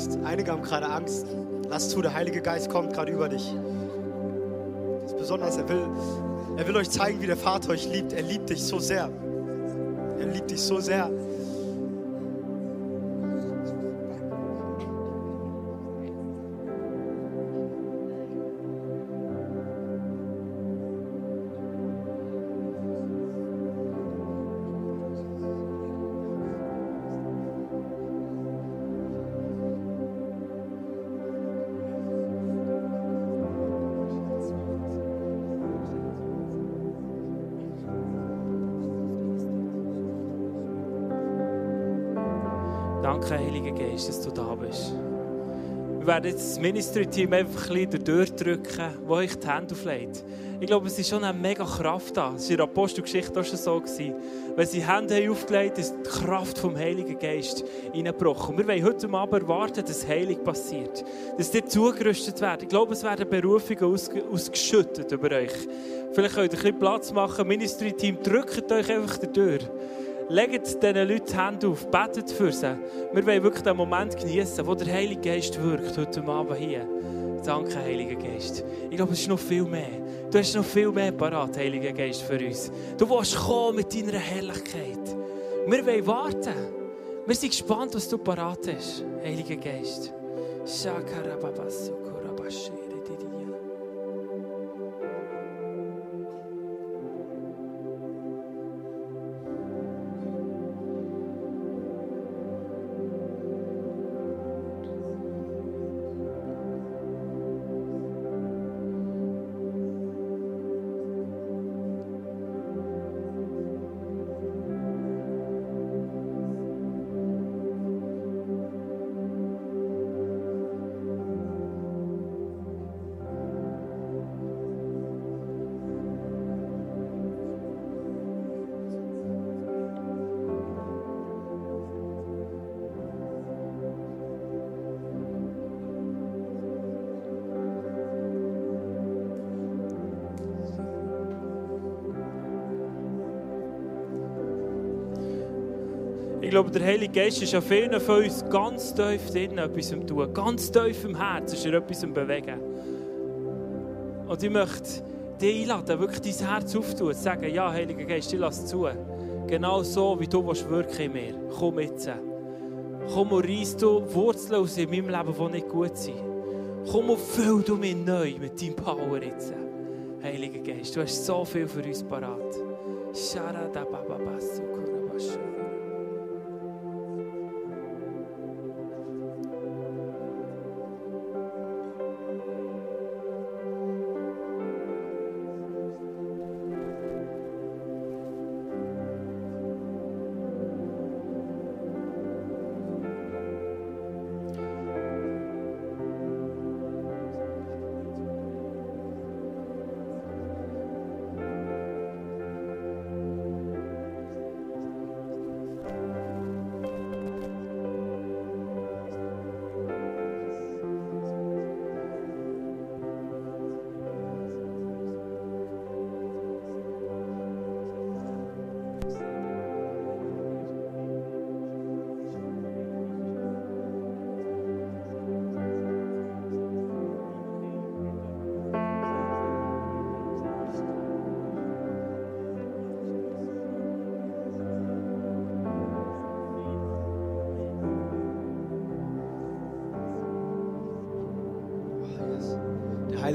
Angst. Einige haben gerade Angst. Lass zu, der Heilige Geist kommt gerade über dich. Das ist besonders, er will, er will euch zeigen, wie der Vater euch liebt. Er liebt dich so sehr. Er liebt dich so sehr. Danke, Heiliger Geist, dass du da bist. Wir werden jetzt das Ministry-Team einfach ein bisschen durchdrücken, wo euch die Hände auflegt. Ich glaube, es ist schon eine mega Kraft da. Es war in der Apostelgeschichte auch schon so. Gewesen. Wenn sie die Hände aufgelegt haben, ist die Kraft vom Heiligen Geist reingebrochen. Und wir wollen heute Abend erwarten, dass Heilig passiert. Dass ihr zugerüstet werdet. Ich glaube, es werden Berufungen aus, ausgeschüttet über euch. Vielleicht könnt ihr ein bisschen Platz machen. Ministry-Team, drückt euch einfach durch. Legt diesen Leuten die Hände auf, betet für sie. Wir wollen wirklich den Moment genießen, wo der Heilige Geist wirkt, heute Abend hier. Danke, Heiliger Geist. Ich glaube, es ist noch viel mehr. Du hast noch viel mehr parat, Heiliger Geist, für uns. Du willst kommen mit deiner Herrlichkeit. Wir wollen warten. Wir sind gespannt, was du parat hast, Heiliger Geist. Shakarababasukurabashiri. Glaube, der Heilige Geist ist an vielen von uns ganz tief drin etwas am tun. Ganz tief im Herzen ist er etwas am bewegen. Und ich möchte dich einladen, wirklich dein Herz aufzutun, zu sagen, ja, Heiliger Geist, ich lasse zu. Genau so, wie du willst wirken in mir. Komm jetzt. Komm und reiss du Wurzeln aus in meinem Leben, die nicht gut sind. Komm und füll du mich neu mit deinem Power jetzt. Heiliger Geist, du hast so viel für uns parat. Sharada Baba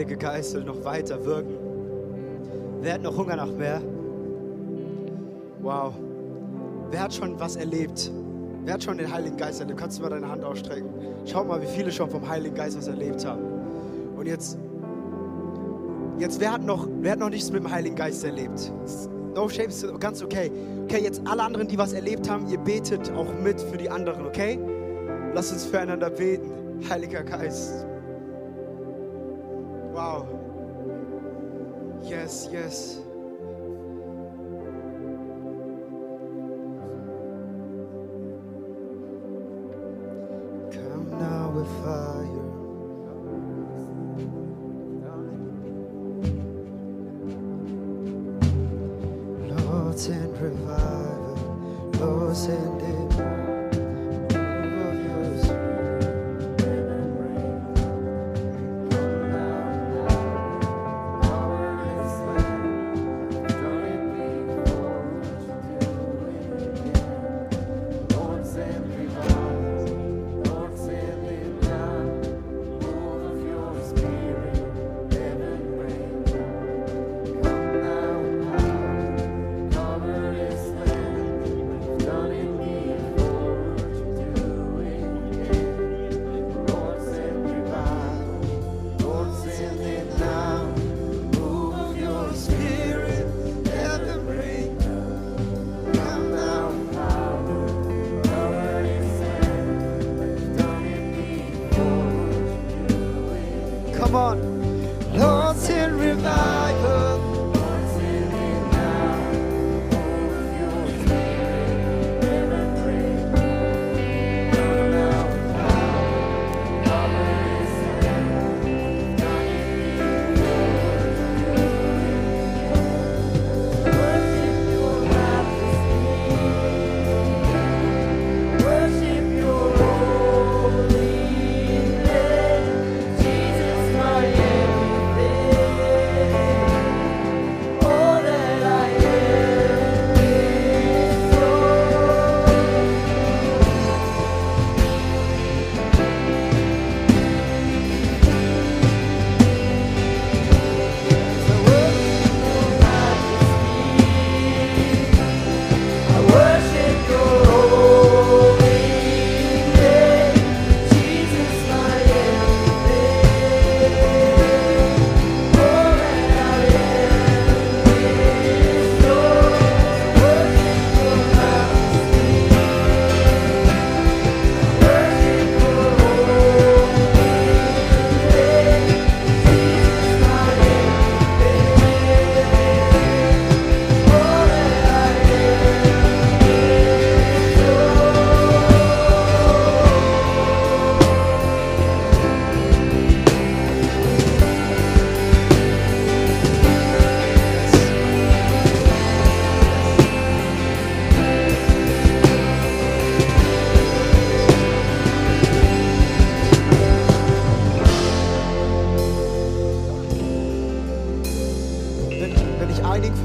Heilige Geist will noch weiter wirken. Wer hat noch Hunger nach mehr? Wow. Wer hat schon was erlebt? Wer hat schon den Heiligen Geist erlebt? Kannst du mal deine Hand ausstrecken? Schau mal, wie viele schon vom Heiligen Geist was erlebt haben. Und jetzt, jetzt wer, hat noch, wer hat noch nichts mit dem Heiligen Geist erlebt? No shame, ist ganz okay. Okay, jetzt alle anderen, die was erlebt haben, ihr betet auch mit für die anderen, okay? Lasst uns füreinander beten. Heiliger Geist. Yes,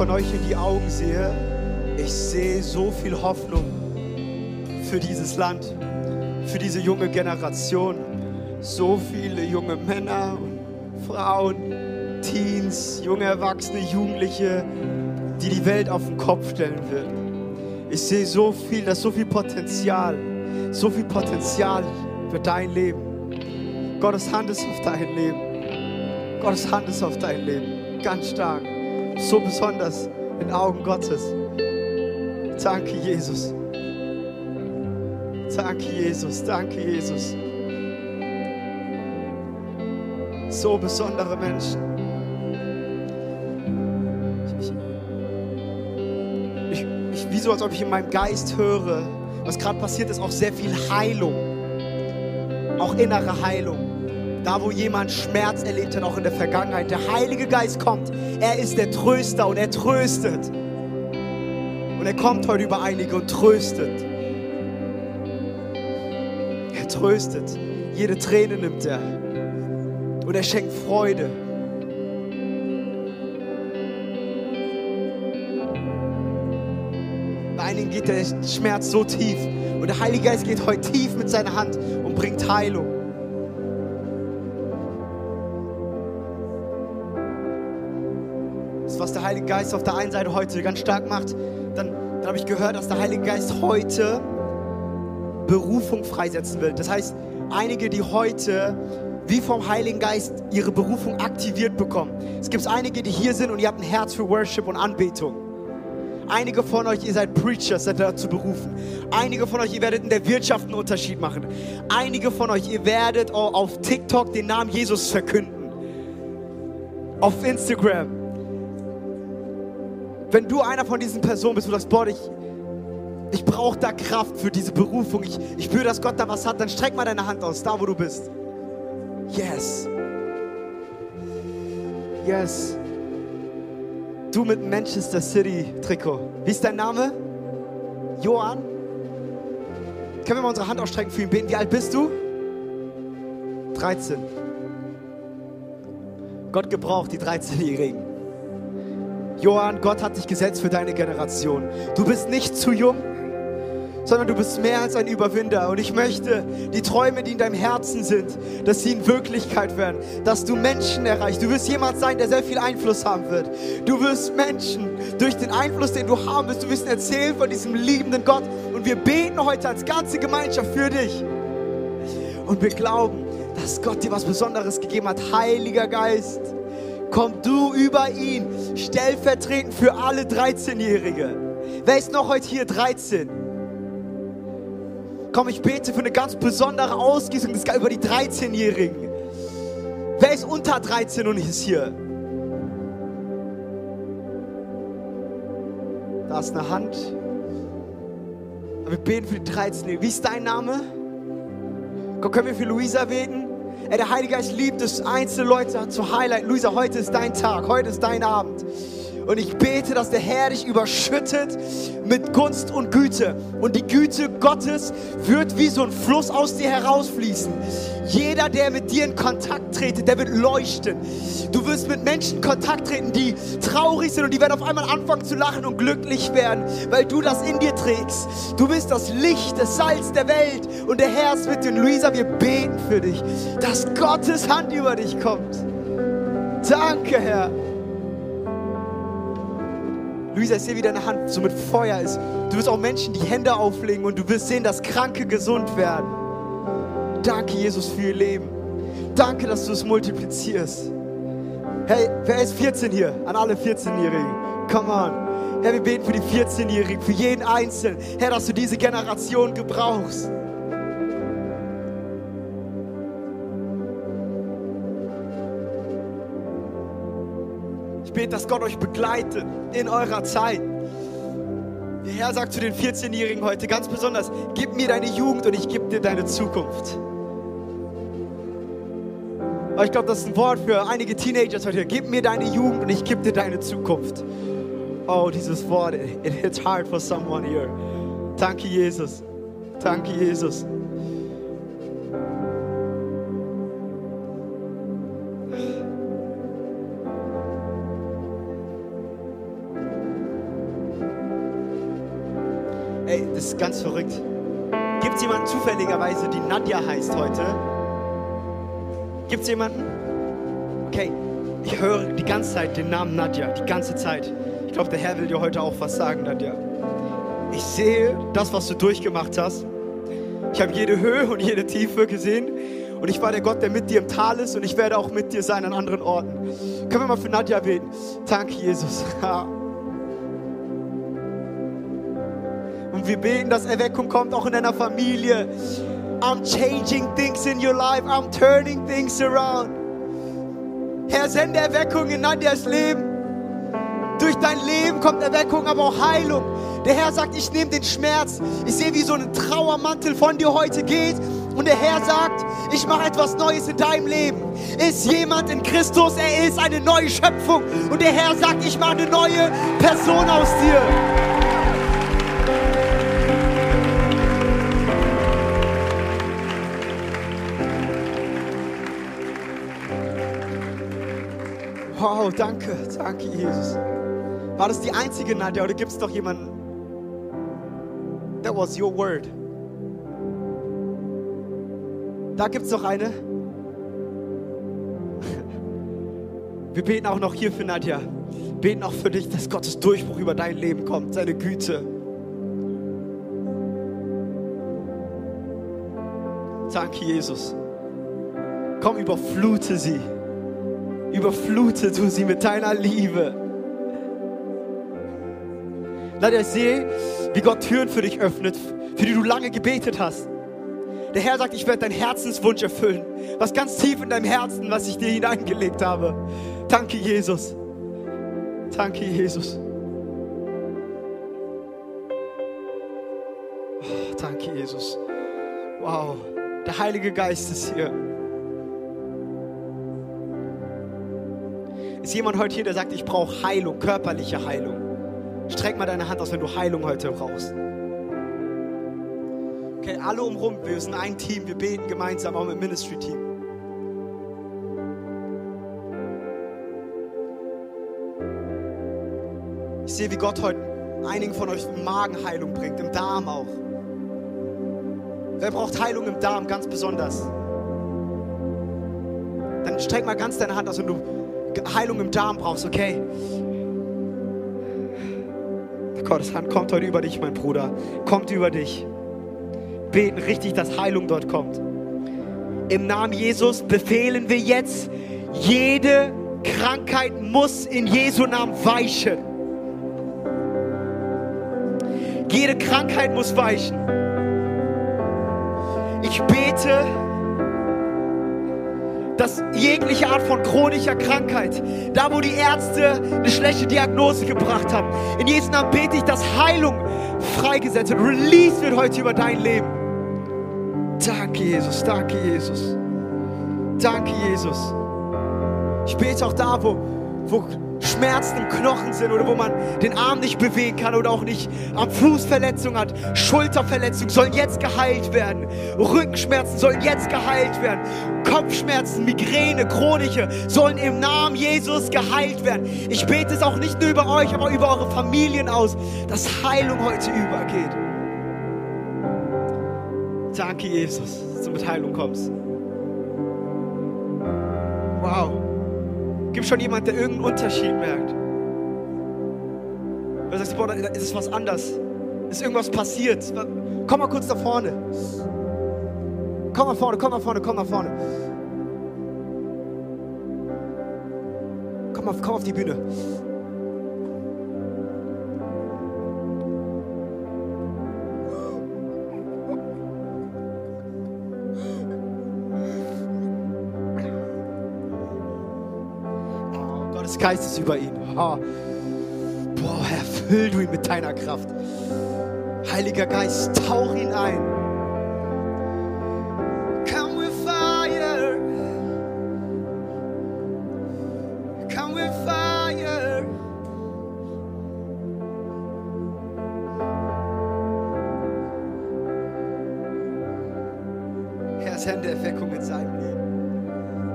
von euch in die Augen sehe, ich sehe so viel Hoffnung für dieses Land, für diese junge Generation. So viele junge Männer und Frauen, Teens, junge Erwachsene, Jugendliche, die die Welt auf den Kopf stellen würden. Ich sehe so viel, da ist so viel Potenzial, so viel Potenzial für dein Leben. Gottes Hand ist auf dein Leben. Gottes Hand ist auf dein Leben. Ganz stark. So besonders in den Augen Gottes. Danke, Jesus. Danke, Jesus. Danke, Jesus. So besondere Menschen. Ich, ich, wie so, als ob ich in meinem Geist höre, was gerade passiert ist, auch sehr viel Heilung. Auch innere Heilung. Da, wo jemand Schmerz erlebt hat, auch in der Vergangenheit. Der Heilige Geist kommt. Er ist der Tröster und er tröstet. Und er kommt heute über einige und tröstet. Er tröstet. Jede Träne nimmt er. Und er schenkt Freude. Bei einigen geht der Schmerz so tief. Und der Heilige Geist geht heute tief mit seiner Hand und bringt Heilung. Heilige Geist auf der einen Seite heute ganz stark macht, dann, dann habe ich gehört, dass der Heilige Geist heute Berufung freisetzen will. Das heißt, einige, die heute wie vom Heiligen Geist ihre Berufung aktiviert bekommen. Es gibt einige, die hier sind und ihr habt ein Herz für Worship und Anbetung. Einige von euch, ihr seid Preachers, seid dazu berufen. Einige von euch, ihr werdet in der Wirtschaft einen Unterschied machen. Einige von euch, ihr werdet auf TikTok den Namen Jesus verkünden. Auf Instagram. Wenn du einer von diesen Personen bist, wo du sagst, boah, ich, ich brauche da Kraft für diese Berufung. Ich, ich spüre, dass Gott da was hat. Dann streck mal deine Hand aus, da wo du bist. Yes. Yes. Du mit Manchester City Trikot. Wie ist dein Name? Johann? Können wir mal unsere Hand ausstrecken für ihn beten? Wie alt bist du? 13. Gott gebraucht die 13-Jährigen. Johann, Gott hat dich gesetzt für deine Generation. Du bist nicht zu jung, sondern du bist mehr als ein Überwinder. Und ich möchte die Träume, die in deinem Herzen sind, dass sie in Wirklichkeit werden, dass du Menschen erreichst. Du wirst jemand sein, der sehr viel Einfluss haben wird. Du wirst Menschen durch den Einfluss, den du haben wirst, du wirst erzählen von diesem liebenden Gott. Und wir beten heute als ganze Gemeinschaft für dich. Und wir glauben, dass Gott dir was Besonderes gegeben hat. Heiliger Geist, komm du über ihn, stellvertretend für alle 13-Jährige. Wer ist noch heute hier 13? Komm, ich bete für eine ganz besondere Ausgießung das über die 13-Jährigen. Wer ist unter 13 und ist hier? Da ist eine Hand. Wir beten für die 13-Jährigen. Wie ist dein Name? Gott, können wir für Luisa beten? Ey, der Heilige Geist liebt es, einzelne Leute zu highlighten. Luisa, heute ist dein Tag, heute ist dein Abend. Und ich bete, dass der Herr dich überschüttet mit Gunst und Güte. Und die Güte Gottes wird wie so ein Fluss aus dir herausfließen. Jeder, der mit dir in Kontakt tretet, der wird leuchten. Du wirst mit Menschen in Kontakt treten, die traurig sind und die werden auf einmal anfangen zu lachen und glücklich werden, weil du das in dir trägst. Du bist das Licht, das Salz der Welt und der Herr ist mit dir. Luisa, wir beten für dich, dass Gottes Hand über dich kommt. Danke, Herr. Luisa, ich sehe, wie deine Hand so mit Feuer ist. Du wirst auch Menschen die Hände auflegen und du wirst sehen, dass Kranke gesund werden. Danke, Jesus, für ihr Leben. Danke, dass du es multiplizierst. Hey, wer ist 14 hier? An alle 14-Jährigen. Come on. Herr, wir beten für die 14-Jährigen, für jeden Einzelnen. Herr, dass du diese Generation gebrauchst. Ich bete, dass Gott euch begleitet in eurer Zeit. Der Herr sagt zu den 14-Jährigen heute ganz besonders, gib mir deine Jugend und ich gebe dir deine Zukunft. Aber ich glaube, das ist ein Wort für einige Teenagers heute. Gib mir deine Jugend und ich gebe dir deine Zukunft. Oh, dieses Wort, it, it hits hard for someone here. Danke, Jesus. Danke, Jesus. Gibt es jemanden? Okay, ich höre die ganze Zeit den Namen Nadja, die ganze Zeit. Ich glaube, der Herr will dir heute auch was sagen, Nadja. Ich sehe das, was du durchgemacht hast. Ich habe jede Höhe und jede Tiefe gesehen. Und ich war der Gott, der mit dir im Tal ist und ich werde auch mit dir sein an anderen Orten. Können wir mal für Nadja beten? Danke, Jesus. [laughs] Und wir beten, dass Erweckung kommt auch in deiner Familie. I'm changing things in your life. I'm turning things around. Herr, sende Erweckung in Nadjas Leben. Durch dein Leben kommt Erweckung, aber auch Heilung. Der Herr sagt, ich nehme den Schmerz. Ich sehe, wie so ein Trauermantel von dir heute geht. Und der Herr sagt, ich mache etwas Neues in deinem Leben. Ist jemand in Christus, er ist eine neue Schöpfung. Und der Herr sagt, ich mache eine neue Person aus dir. Wow, danke, danke, Jesus. War das die einzige Nadja oder gibt es doch jemanden? That was your word. Da gibt es noch eine. [laughs] Wir beten auch noch hier für Nadja. Beten auch für dich, dass Gottes Durchbruch über dein Leben kommt, seine Güte. Danke, Jesus. Komm, überflute sie. Überflute du sie mit deiner Liebe. Nadja, ich sehe, wie Gott Türen für dich öffnet, für die du lange gebetet hast. Der Herr sagt, ich werde deinen Herzenswunsch erfüllen. Was ganz tief in deinem Herzen, was ich dir hineingelegt habe. Danke, Jesus. Danke, Jesus. Oh, danke, Jesus. Wow, der Heilige Geist ist hier. Ist jemand heute hier, der sagt, ich brauche Heilung, körperliche Heilung? Streck mal deine Hand aus, wenn du Heilung heute brauchst. Okay, alle umrum, wir sind ein Team, wir beten gemeinsam, auch mit dem Ministry-Team. Ich sehe, wie Gott heute einigen von euch Magenheilung bringt, im Darm auch. Wer braucht Heilung im Darm ganz besonders? Dann streck mal ganz deine Hand aus, wenn du Heilung im Darm brauchst, okay? Gottes Hand kommt heute über dich, mein Bruder. Kommt über dich. Beten richtig, dass Heilung dort kommt. Im Namen Jesus befehlen wir jetzt, jede Krankheit muss in Jesu Namen weichen. Jede Krankheit muss weichen. Ich bete, dass jegliche Art von chronischer Krankheit, da wo die Ärzte eine schlechte Diagnose gebracht haben, in Jesu Namen bete ich, dass Heilung freigesetzt wird, released wird heute über dein Leben. Danke, Jesus, danke, Jesus. Danke, Jesus. Ich bete auch da, wo, wo Schmerzen im Knochen sind oder wo man den Arm nicht bewegen kann oder auch nicht am Fuß Verletzung hat. Schulterverletzungen sollen jetzt geheilt werden. Rückenschmerzen sollen jetzt geheilt werden. Kopfschmerzen, Migräne, chronische sollen im Namen Jesus geheilt werden. Ich bete es auch nicht nur über euch, aber über eure Familien aus, dass Heilung heute übergeht. Danke, Jesus, dass du mit Heilung kommst. Gibt schon jemand, der irgendeinen Unterschied merkt? Oder sagst boah, da ist es was anders. Ist irgendwas passiert? Komm mal kurz da vorne. Komm mal vorne, komm mal vorne, komm mal vorne. Komm auf, komm auf die Bühne. Gottes Geist ist über ihn. Oh. Boah, Herr, füll du ihn mit deiner Kraft. Heiliger Geist, tauch ihn ein. Come with fire. Come with fire. Herr, sende Erweckung in seinem Leben.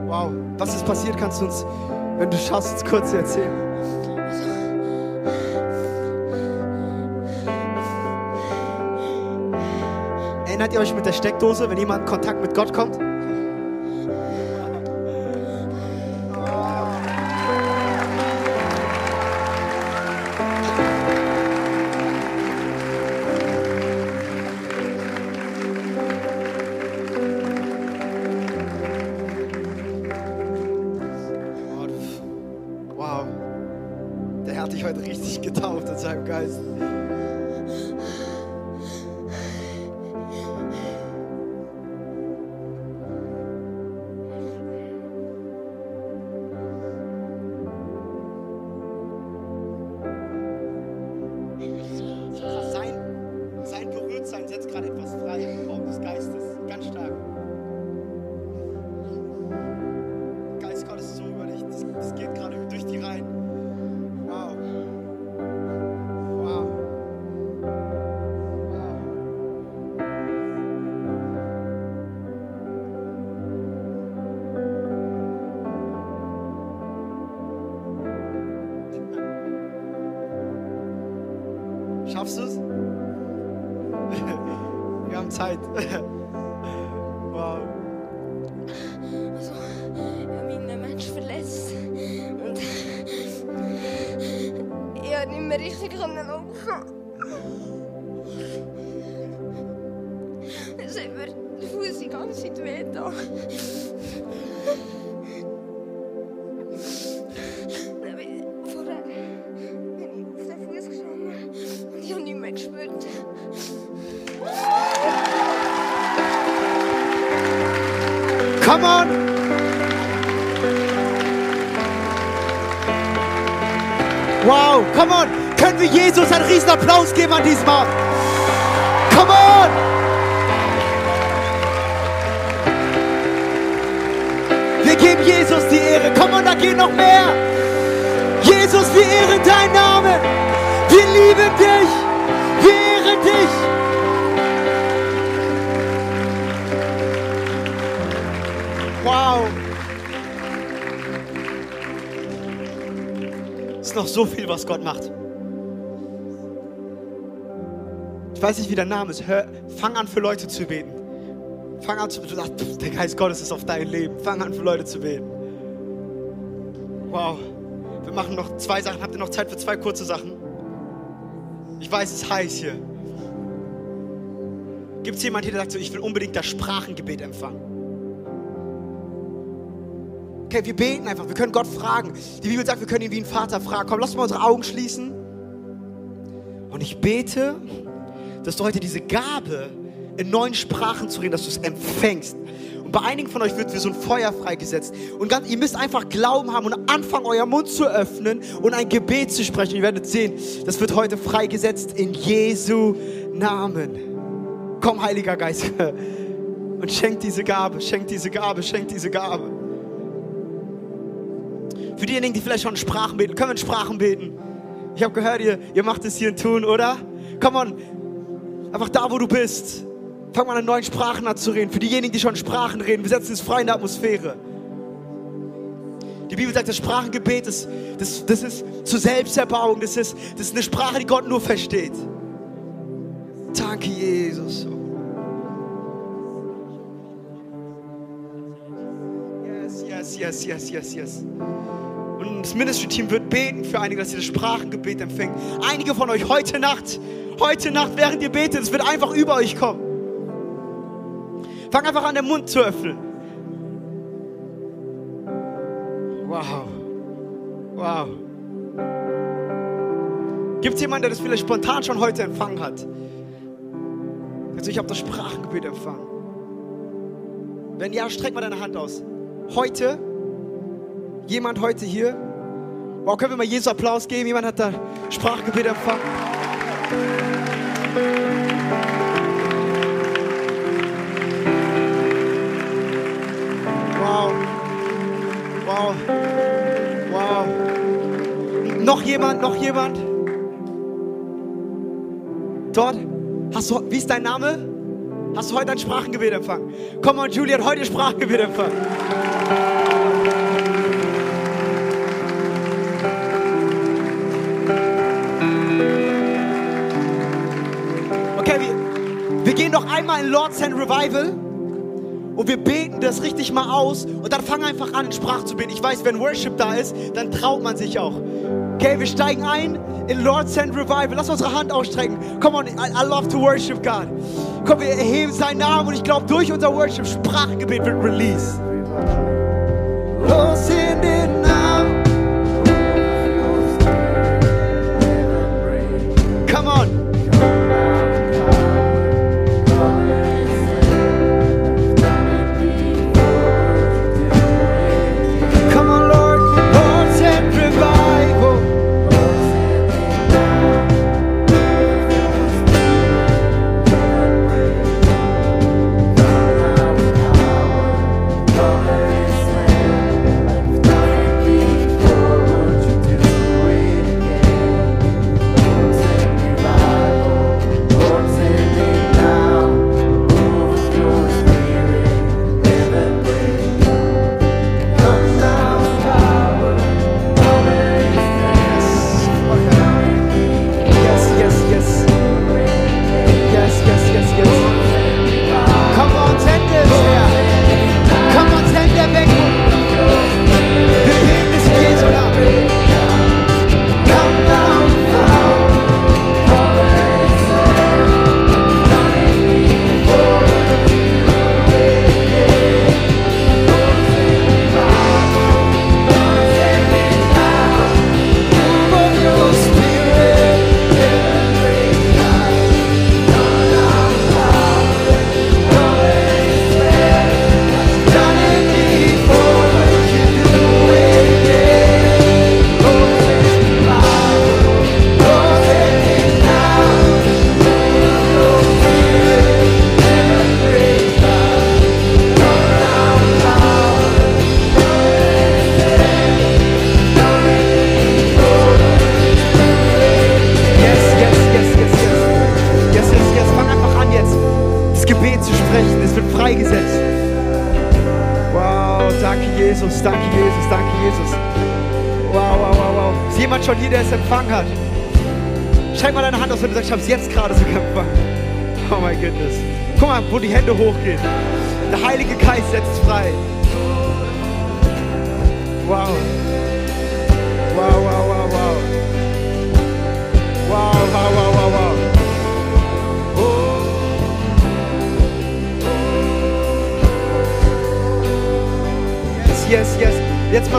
Wow, was ist passiert? Kannst du uns, wenn du schaffst, kurz erzählen. Erinnert ihr euch mit der Steckdose, wenn jemand in Kontakt mit Gott kommt? Schaffst du es? [laughs] Wir haben Zeit. [laughs] wow. Also, er hat mich einen Mensch verletzt. Und [laughs] ich habe nicht mehr richtig können Come on! Wow, come on! Können wir Jesus einen riesen Applaus geben an diesem Abend? Come on! Wir geben Jesus die Ehre. Come on, da geht noch mehr. Jesus, wir ehren deinen Namen. Wir lieben dich. Noch so viel, was Gott macht. Ich weiß nicht, wie der Name ist. Hör, fang an, für Leute zu beten. Fang an zu beten. Der Geist Gottes ist auf dein Leben. Fang an, für Leute zu beten. Wow. Wir machen noch zwei Sachen. Habt ihr noch Zeit für zwei kurze Sachen? Ich weiß, es ist heiß hier. Gibt es jemanden hier, der sagt so, ich will unbedingt das Sprachengebet empfangen? Okay, wir beten einfach. Wir können Gott fragen. Die Bibel sagt, wir können ihn wie ein Vater fragen. Komm, lass mal unsere Augen schließen. Und ich bete, dass du heute diese Gabe, in neuen Sprachen zu reden, dass du es empfängst. Und bei einigen von euch wird wie so ein Feuer freigesetzt. Und ganz, ihr müsst einfach Glauben haben und anfangen, euer Mund zu öffnen und ein Gebet zu sprechen. Ihr werdet sehen, das wird heute freigesetzt in Jesu Namen. Komm, Heiliger Geist. [laughs] Und schenk diese Gabe, schenk diese Gabe, schenk diese Gabe. Für diejenigen, die vielleicht schon Sprachen beten, können wir in Sprachen beten. Ich habe gehört, ihr, ihr macht es hier in Tun, oder? Komm on, einfach da, wo du bist. Fang mal an, neuen Sprachen an zu reden. Für diejenigen, die schon Sprachen reden, wir setzen es frei in der Atmosphäre. Die Bibel sagt, das Sprachengebet ist, das, das ist zur Selbsterbauung. Das ist, das ist eine Sprache, die Gott nur versteht. Danke, Jesus. Yes, yes, yes, yes, yes. Und das Ministry-Team wird beten für einige, dass ihr das Sprachengebet empfängt. Einige von euch heute Nacht, heute Nacht, während ihr betet, es wird einfach über euch kommen. Fang einfach an, den Mund zu öffnen. Wow. Wow. Gibt es jemanden, der das vielleicht spontan schon heute empfangen hat? Also ich habe das Sprachengebet empfangen. Wenn ja, streck mal deine Hand aus. Heute? Jemand heute hier? Wow, können wir mal Jesus Applaus geben? Jemand hat da Sprachgebet empfangen. Wow. Wow. Wow. Noch jemand, noch jemand? Dort? Hast du, wie ist dein Name? Hast du heute ein Sprachengebet empfangen? Komm mal, Julian, heute Sprachengebet empfangen. Noch einmal in Lord's Hand Revival und wir beten das richtig mal aus und dann fang einfach an, in Sprache zu beten. Ich weiß, wenn Worship da ist, dann traut man sich auch. Okay, wir steigen ein in Lord's Hand Revival. Lass unsere Hand ausstrecken. Come on, I, I love to worship God. Komm, wir erheben seinen Namen und ich glaube, durch unser Worship Sprachgebet wird released.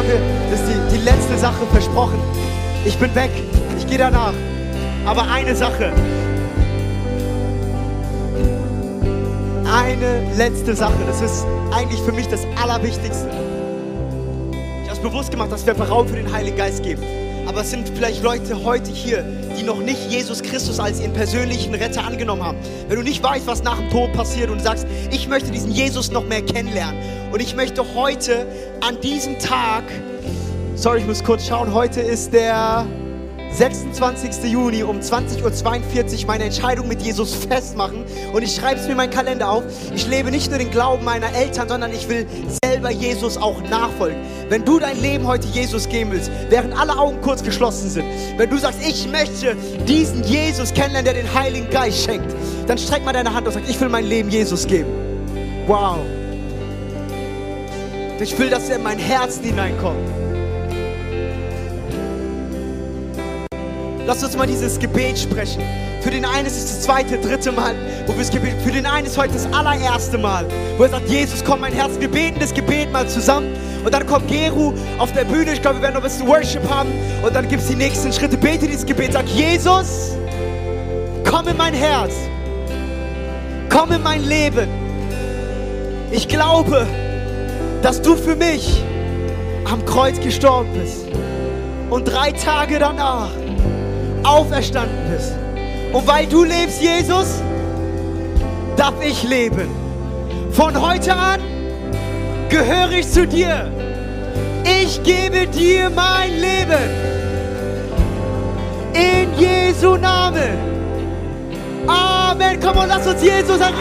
Wir, das ist die, die letzte Sache versprochen. Ich bin weg. Ich gehe danach. Aber eine Sache. Eine letzte Sache. Das ist eigentlich für mich das Allerwichtigste. Ich habe es bewusst gemacht, dass wir einfach Raum für den Heiligen Geist geben. Aber es sind vielleicht Leute heute hier, die noch nicht Jesus Christus als ihren persönlichen Retter angenommen haben. Wenn du nicht weißt, was nach dem Tod passiert und sagst, ich möchte diesen Jesus noch mehr kennenlernen. Und ich möchte heute an diesem Tag, sorry, ich muss kurz schauen, heute ist der 26. Juni um 20.42 Uhr meine Entscheidung mit Jesus festmachen. Und ich schreibe es mir in meinen Kalender auf. Ich lebe nicht nur den Glauben meiner Eltern, sondern ich will selber Jesus auch nachfolgen. Wenn du dein Leben heute Jesus geben willst, während alle Augen kurz geschlossen sind, wenn du sagst, ich möchte diesen Jesus kennenlernen, der den Heiligen Geist schenkt, dann streck mal deine Hand und sag, ich will mein Leben Jesus geben. Wow. Ich will, dass er in mein Herz hineinkommt. Lass uns mal dieses Gebet sprechen. Für den einen ist es das zweite, dritte Mal, wo wir es Gebet. Für den einen ist heute das allererste Mal, wo er sagt: Jesus, komm mein Herz. Wir beten das Gebet mal zusammen. Und dann kommt Geru auf der Bühne. Ich glaube, wir werden noch ein bisschen Worship haben. Und dann gibt es die nächsten Schritte. Bete dieses Gebet. Sag: Jesus, komm in mein Herz. Komm in mein Leben. Ich glaube, dass du für mich am Kreuz gestorben bist. Und drei Tage danach auferstanden bist. Und weil du lebst, Jesus, darf ich leben. Von heute an gehöre ich zu dir. Ich gebe dir mein Leben. In Jesu Namen. Amen. Komm und lass uns Jesus sagen.